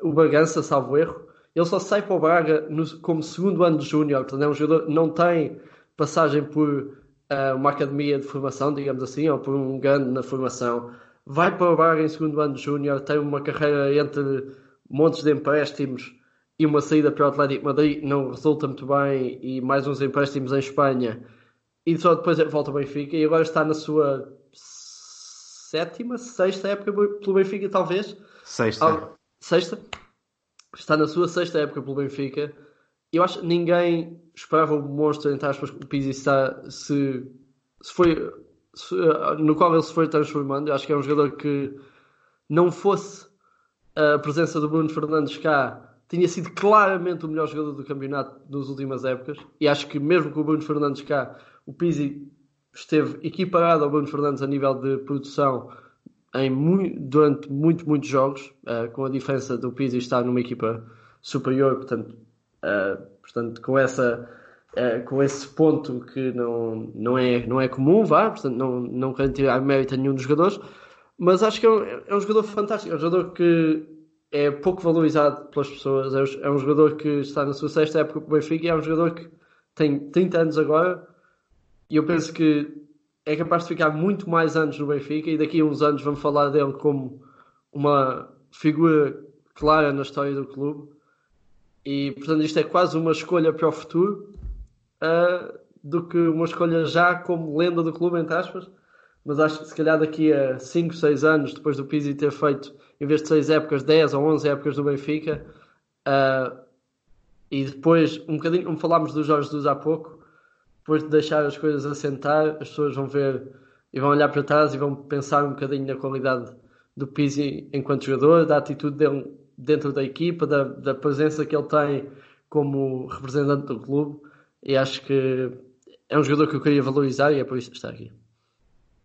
o Bragança, salvo erro. Ele só sai para o Braga no, como segundo ano de júnior, portanto é um jogador não tem passagem por uh, uma academia de formação, digamos assim, ou por um grande na formação. Vai para o Braga em segundo ano de júnior, tem uma carreira entre montes de empréstimos e uma saída para o Atlético Madrid não resulta muito bem e mais uns empréstimos em Espanha e só depois volta ao Benfica e agora está na sua sétima, sexta época pelo Benfica talvez? Sexta. Ah, sexta? Está na sua sexta época pelo Benfica. Eu acho que ninguém esperava o monstro entre aspas que o Pizzi está se, se foi no qual ele se foi transformando eu acho que é um jogador que não fosse a presença do Bruno Fernandes cá tinha sido claramente o melhor jogador do campeonato nas últimas épocas. E acho que mesmo com o Bruno Fernandes cá o Pizzi esteve equiparado ao Bruno Fernandes a nível de produção em muito, durante muito, muitos jogos, uh, com a diferença do Pizzi estar numa equipa superior, portanto, uh, portanto com, essa, uh, com esse ponto que não, não, é, não é comum, vá, portanto, não, não quero tirar mérito a nenhum dos jogadores, mas acho que é um, é um jogador fantástico, é um jogador que é pouco valorizado pelas pessoas, é, é um jogador que está na sua sexta época com o Benfica e é um jogador que tem 30 anos agora e eu penso que é capaz de ficar muito mais anos no Benfica e daqui a uns anos vamos falar dele como uma figura clara na história do clube. E portanto, isto é quase uma escolha para o futuro uh, do que uma escolha já como lenda do clube, entre aspas. Mas acho que se calhar daqui a 5, 6 anos, depois do Pizzi ter feito, em vez de 6 épocas, 10 ou 11 épocas no Benfica, uh, e depois, um bocadinho, como falámos do Jorge Jesus há pouco, depois de deixar as coisas assentar, as pessoas vão ver e vão olhar para trás e vão pensar um bocadinho na qualidade do Pizzi enquanto jogador, da atitude dele dentro da equipa, da, da presença que ele tem como representante do clube. E acho que é um jogador que eu queria valorizar e é por isso que está aqui.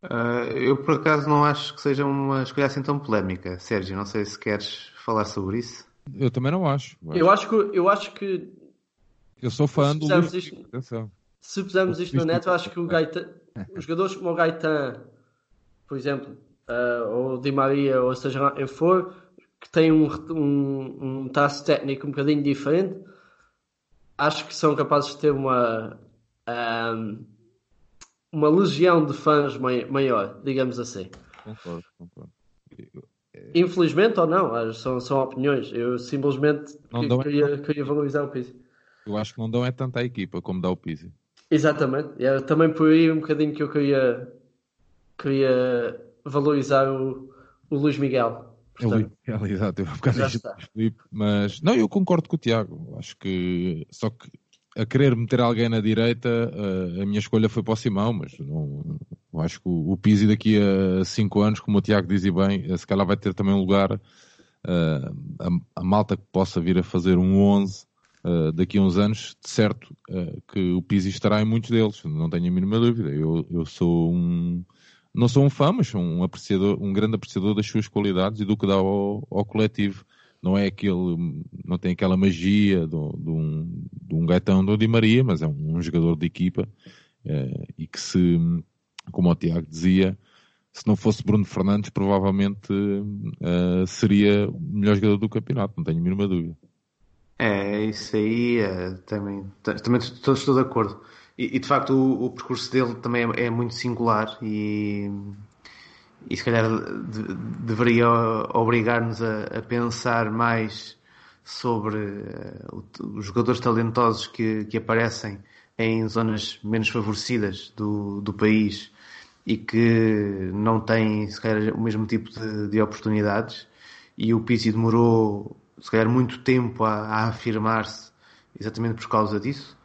Uh, eu por acaso não acho que seja uma escolha assim tão polémica. Sérgio, não sei se queres falar sobre isso. Eu também não acho. Eu acho que, eu acho que eu sou fã do Luís. Isto se pusermos isto no net, eu acho que o Gaetan, os jogadores como o Gaetan, por exemplo, uh, ou o Di Maria, ou seja quem for, que têm um, um, um traço técnico um bocadinho diferente, acho que são capazes de ter uma, um, uma legião de fãs maior, digamos assim. Concordo, concordo. Infelizmente ou não, são, são opiniões. Eu simplesmente queria, queria valorizar o Pizzi. Eu acho que não dão é tanto à equipa como dá o Pizzi. Exatamente. É também por aí um bocadinho que eu queria, queria valorizar o, o Luís Miguel. É Luís Miguel, exato. Eu um bocado Felipe, mas não, eu concordo com o Tiago. Acho que só que a querer meter alguém na direita, a minha escolha foi para o Simão, mas não, acho que o, o Pizzi daqui a 5 anos, como o Tiago dizia bem, se calhar vai ter também um lugar. Uh, a, a, malta que possa vir a fazer um 11 uh, daqui a uns anos, de certo uh, que o Pizzi estará em muitos deles, não tenho a mínima dúvida. Eu, eu sou um. Não sou um fã, mas sou um apreciador, um grande apreciador das suas qualidades e do que dá ao, ao coletivo. Não é aquele, não tem aquela magia de, um, um gaitão do Di Maria, mas é um, um jogador de equipa uh, e que se, como o Tiago dizia, se não fosse Bruno Fernandes, provavelmente uh, seria o melhor jogador do campeonato, não tenho a mínima dúvida. É, isso aí é, também, também estou, estou de acordo. E, de facto o, o, percurso dele também é, é muito singular e, e se calhar de, deveria obrigar-nos a, a, pensar mais sobre uh, os jogadores talentosos que, que aparecem em zonas menos favorecidas do, do país e que não têm se calhar o mesmo tipo de, de oportunidades. E o Pizzi demorou se calhar, muito tempo a, a afirmar-se exatamente por causa disso,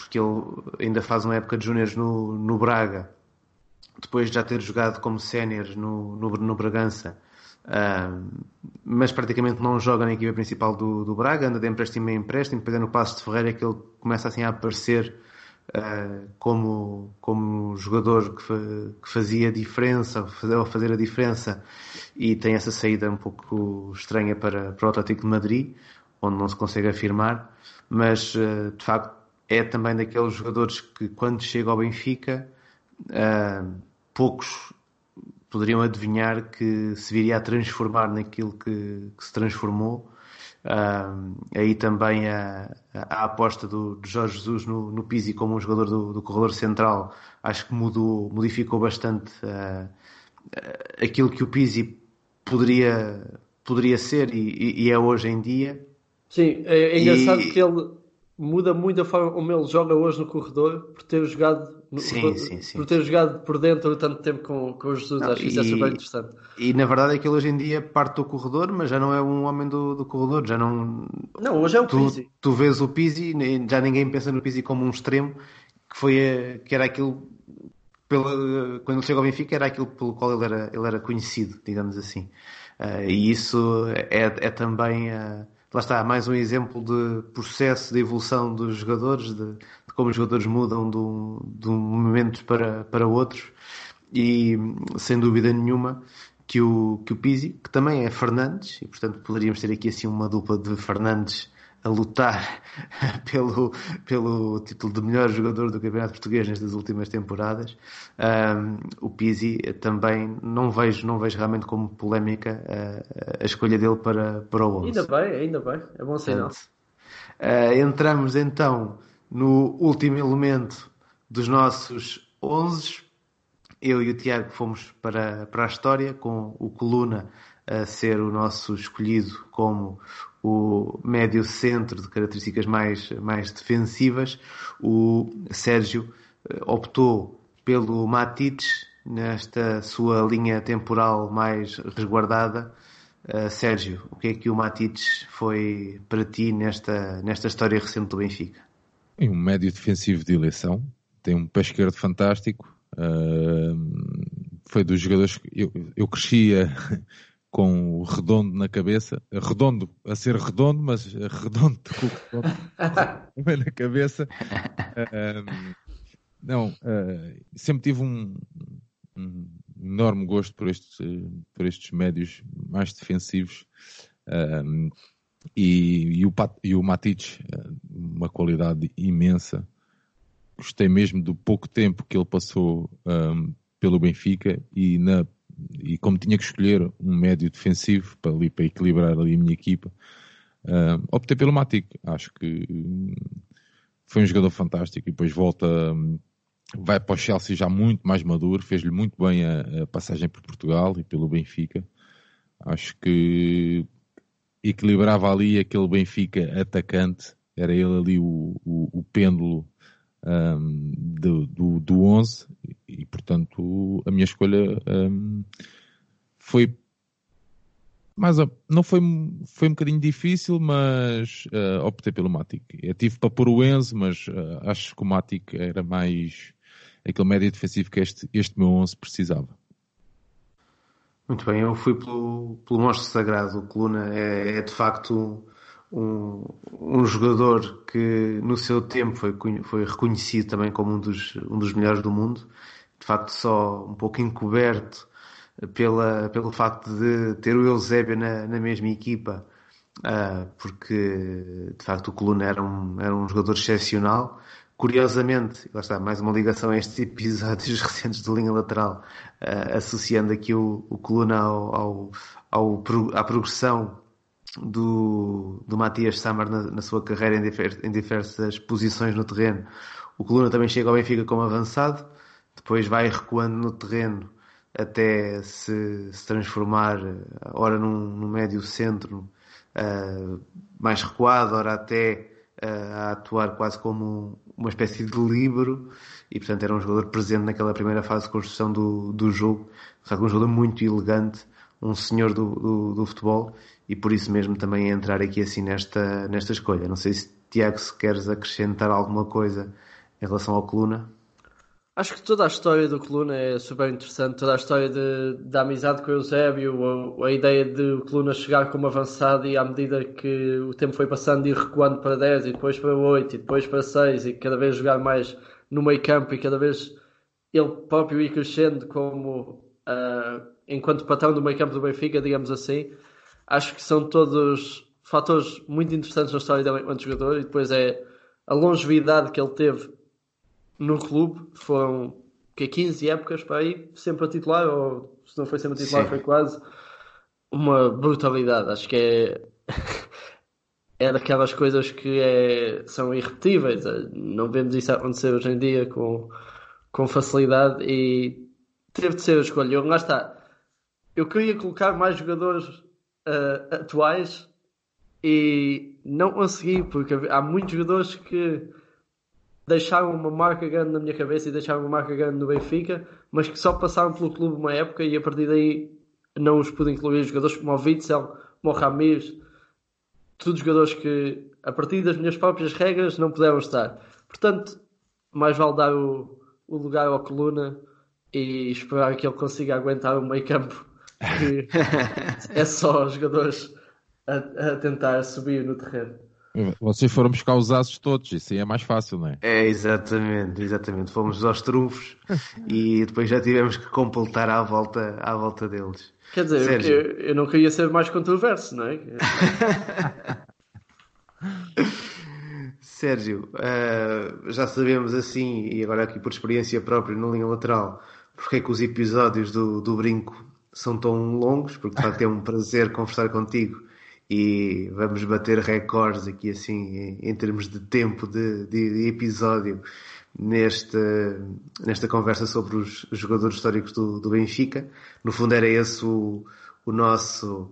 porque ele ainda faz uma época de júniores no, no Braga, depois de já ter jogado como sénior no, no, no, Bragança, mas praticamente não joga na equipa principal do, do Braga, anda de empréstimo em empréstimo, depois é no passo de Ferreira que ele começa assim a aparecer uh, como, como jogador que, que fazia diferença, ou fazer a diferença, e tem essa saída um pouco estranha para, para o Atlético de Madrid, onde não se consegue afirmar, mas uh, de facto é também daqueles jogadores que quando chega ao Benfica, uh, poucos poderiam adivinhar que se viria a transformar naquilo que, que se transformou. Uh, aí também a, a, aposta do, de Jorge Jesus no, no Pizzi como um jogador do, do corredor central acho que mudou, modificou bastante uh, aquilo que o Pizzi poderia, poderia ser e, e, é hoje em dia. Sim, é, é engraçado e... que ele muda muito a forma como ele joga hoje no corredor por ter jogado no, sim, por, sim, sim. por ter jogado por dentro tanto tempo com, com o Jesus. Não, Acho que isso é super interessante. E na verdade é que ele hoje em dia parte do corredor, mas já não é um homem do, do corredor, já não. Não, hoje é o tu, Pizzi. Tu vês o Pizzi, já ninguém pensa no Pizzi como um extremo, que foi que era aquilo pela, quando ele chegou ao Benfica era aquilo pelo qual ele era, ele era conhecido, digamos assim. Uh, e isso é, é também uh, lá está, mais um exemplo de processo de evolução dos jogadores, de, de como os jogadores mudam de um, de um momento para, para outros e sem dúvida nenhuma que o, que o Pizzi, que também é Fernandes, e portanto poderíamos ter aqui assim uma dupla de Fernandes a lutar pelo, pelo título de melhor jogador do Campeonato Português nestas últimas temporadas. Um, o Pizzi também não vejo, não vejo realmente como polémica a, a escolha dele para, para o 11. Ainda bem, ainda bem, é bom sinal. Uh, entramos então no último elemento dos nossos 11. Eu e o Tiago fomos para, para a história com o Coluna a ser o nosso escolhido como o médio centro de características mais, mais defensivas, o Sérgio eh, optou pelo Matic nesta sua linha temporal mais resguardada. Uh, Sérgio, o que é que o Matic foi para ti nesta, nesta história recente do Benfica? É um médio defensivo de eleição, tem um pé esquerdo fantástico, uh, foi dos jogadores que eu, eu crescia com o redondo na cabeça, redondo a ser redondo, mas redondo com o na cabeça. Não, uh, sempre tive um, um, enorme gosto por estes, por estes médios mais defensivos. E, e, o, e o Matic, uma qualidade imensa. Gostei mesmo do pouco tempo que ele passou um, pelo Benfica e na e como tinha que escolher um médio defensivo para, ali, para equilibrar ali a minha equipa, uh, optei pelo Matic. Acho que foi um jogador fantástico e depois volta, vai para o Chelsea já muito mais maduro, fez-lhe muito bem a, a, passagem por Portugal e pelo Benfica. Acho que equilibrava ali aquele Benfica atacante, era ele ali o, o, o pêndulo um, do, do, do 11 e, portanto, a minha escolha um, foi mas não foi, foi um bocadinho difícil, mas uh, optei pelo Matic. Eu tive para pôr o Enzo, mas uh, acho que o Matic era mais aquele médio defensivo que este, este meu 11 precisava. Muito bem, eu fui pelo, pelo monstro sagrado. O Coluna é, é de facto um, um jogador que no seu tempo foi, foi reconhecido também como um dos, um dos melhores do mundo, de facto só um pouco encoberto pela, pelo facto de ter o Eusébio na, na mesma equipa, uh, porque de facto o Coluna era um, era um jogador excepcional. Curiosamente, lá está, mais uma ligação a estes episódios recentes de linha lateral, uh, associando aqui o, o Coluna ao, ao, ao, à progressão do, do Matias Samar na, na sua carreira em, difer, em, diversas posições no terreno. O Coluna também chega ao Benfica como avançado, depois vai recuando no terreno até se, se transformar, ora num, num médio centro uh, mais recuado, ora até uh, a atuar quase como uma espécie de livro e portanto era um jogador presente naquela primeira fase de construção do, do jogo, um jogador muito elegante, um senhor do, do, do futebol e por isso mesmo também entrar aqui assim nesta, nesta escolha. Não sei se Tiago, se queres acrescentar alguma coisa em relação ao Coluna. Acho que toda a história do Coluna é super interessante, toda a história de, da amizade com o Eusébio, a, a ideia de o Coluna chegar como avançado e à medida que o tempo foi passando ir recuando para 10 e depois para 8 e depois para 6 e cada vez jogar mais no meio campo e cada vez ele próprio ir crescendo como uh, enquanto patrão do meio campo do Benfica, digamos assim. Acho que são todos fatores muito interessantes na história dele enquanto jogador e depois é a longevidade que ele teve no clube. Foram que 15 épocas para aí, sempre a titular, ou se não foi sempre a titular, Sim. foi quase uma brutalidade. Acho que é. é daquelas coisas que é, são irrepetíveis. Não vemos isso acontecer hoje em dia com, com facilidade e teve de ser a escolha. Eu, lá está. Eu queria colocar mais jogadores uh, atuais e não consegui, porque há muitos jogadores que deixaram uma marca grande na minha cabeça e deixaram uma marca grande no Benfica, mas que só passaram pelo clube uma época e a partir daí não os pude incluir. Jogadores como o Witzel, como o Ramires, todos jogadores que a partir das minhas próprias regras não puderam estar. Portanto, mais vale dar o, o lugar ao Coluna e esperar que ele consiga aguentar o meio campo que é só jogadores a, a tentar subir no terreno. Vocês foram buscar os asos todos, isso aí é mais fácil, não é? É, exatamente, exatamente. Fomos aos trunfos e depois já tivemos que completar à volta, à volta deles. Quer dizer, eu, eu, não queria ser mais controverso, não é? Sérgio, uh, já sabemos assim, e agora aqui por experiência própria no linha lateral, porque é que os episódios do, do Brinco são tão longos, porque de facto é um prazer conversar contigo e vamos bater recordes aqui assim em, termos de tempo de, de, de, episódio nesta, nesta conversa sobre os jogadores históricos do, do Benfica. No fundo era esse o, o nosso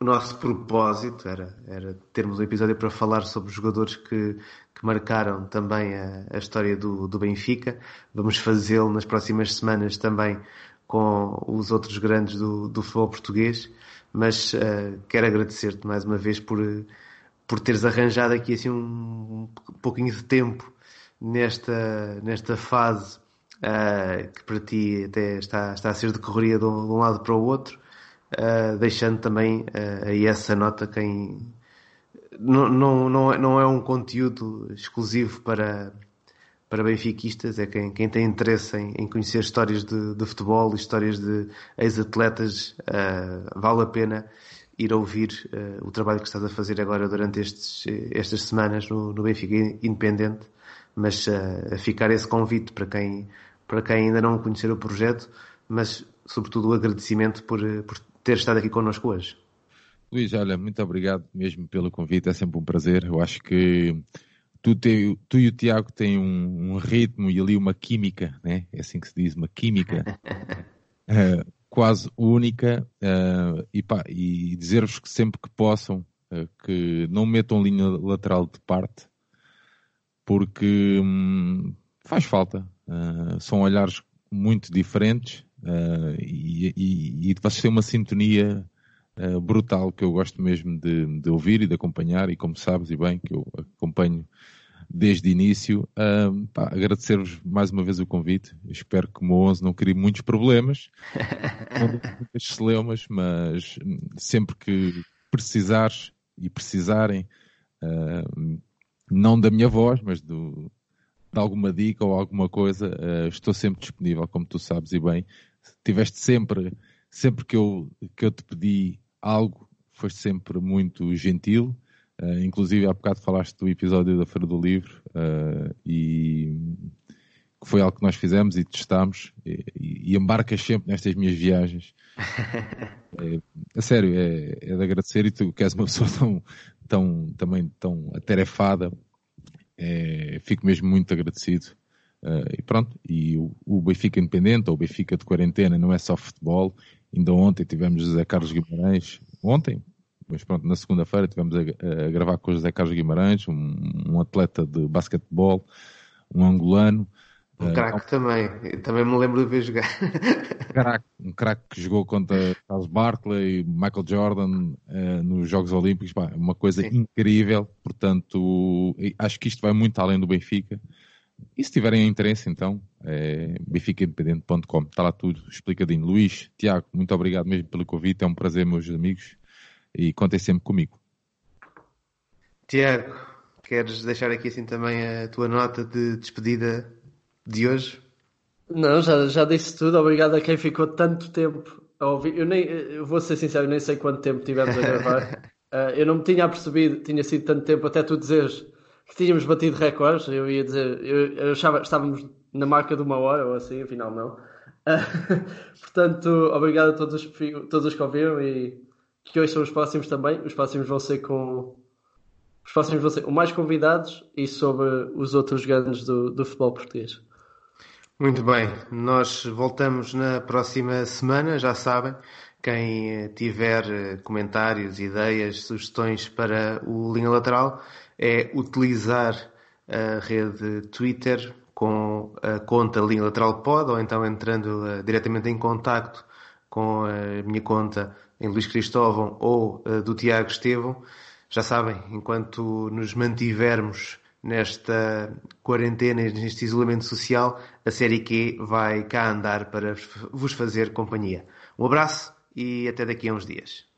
o nosso propósito era, era termos um episódio para falar sobre jogadores que, que marcaram também a, a história do, do Benfica. Vamos fazê-lo nas próximas semanas também com os outros grandes do, do futebol português mas uh, quero agradecer-te mais uma vez por, por teres arranjado aqui assim um, um pouquinho de tempo nesta, nesta fase uh, que para ti até está, está a ser de correria de um, de um lado para o outro, uh, deixando também aí essa nota quem não, não, não, é, não é um conteúdo exclusivo para, para benfiquistas, é quem, quem tem interesse em, em conhecer histórias de, de futebol, histórias de ex-atletas, uh, vale a pena ir ouvir uh, o trabalho que estás a fazer agora durante estes, estas semanas no, no Benfica Independente, mas uh, a ficar esse convite para quem, para quem ainda não conhecer o projeto, mas sobretudo o agradecimento por, por ter estado aqui connosco hoje. Luís, olha, muito obrigado mesmo pelo convite, é sempre um prazer. Eu acho que tu, te, tu e o Tiago têm um, um, ritmo e ali uma química, né? é assim que se diz, uma química uh, quase única uh, e, e dizer-vos que sempre que possam uh, que não metam linha lateral de parte porque hum, faz falta. são olhares muito diferentes e, e, e vocês têm uma sintonia Uh, brutal que eu gosto mesmo de, de, ouvir e de acompanhar e como sabes e bem que eu acompanho desde o início. Agradecer-vos mais uma vez o convite. Espero que o meu 11 não crie muitos problemas, muitas celeumas, mas sempre que precisares e precisarem, uh, não da minha voz, mas do, de alguma dica ou alguma coisa, uh, estou sempre disponível, como tu sabes e bem. Tiveste sempre, sempre que eu, que eu te pedi algo, foste sempre muito gentil Uh, inclusive, há bocado falaste do episódio da Feira do Livro uh, e que foi algo que nós fizemos e testámos e, e embarcas sempre nestas minhas viagens. é, a sério, é, é, de agradecer e tu que és uma pessoa tão, tão também tão atarefada, é, fico mesmo muito agradecido. Uh, e pronto, e o, o, Benfica Independente ou o Benfica de quarentena não é só futebol. Ainda ontem tivemos José Carlos Guimarães, ontem, mas pronto, na segunda-feira tivemos a, a, gravar com o José Carlos Guimarães, um, um atleta de basquetebol, um angolano. Um craque uh, também, Eu também me lembro de ver jogar. Um craque que jogou contra Charles Barkley, Michael Jordan uh, nos Jogos Olímpicos, uma coisa Sim. incrível. Portanto, acho que isto vai muito além do Benfica. e se tiverem interesse, então, é bificaindependente.com. Está lá tudo explicadinho. Luís, Tiago, muito obrigado mesmo pelo convite. É um prazer, meus amigos. E contem sempre comigo. Tiago, queres deixar aqui assim também a tua nota de despedida de hoje? Não, já, já disse tudo. Obrigado a quem ficou tanto tempo a ouvir. Eu, nem, eu vou ser sincero, nem sei quanto tempo tivemos a gravar. uh, eu não me tinha apercebido, tinha sido tanto tempo até tu dizeres que tínhamos batido recordes. Eu ia dizer, eu, eu achava estávamos na marca de uma hora ou assim, afinal não. Uh, portanto, obrigado a todos os, todos os que ouviram e que hoje são os próximos também. Os próximos vão ser com. Os próximos vão ser mais convidados e sobre os outros grandes do, do futebol português. Muito bem, nós voltamos na próxima semana, já sabem. Quem tiver comentários, ideias, sugestões para o Linha Lateral é utilizar a rede Twitter com a conta Linha Lateral Pod ou então entrando uh, diretamente em contacto com a minha conta em Luís Cristóvão ou uh, do Tiago Estevão. Já sabem, enquanto nos mantivermos nesta quarentena, neste isolamento social, a série Q vai cá andar para vos fazer companhia. Um abraço e até daqui a uns dias.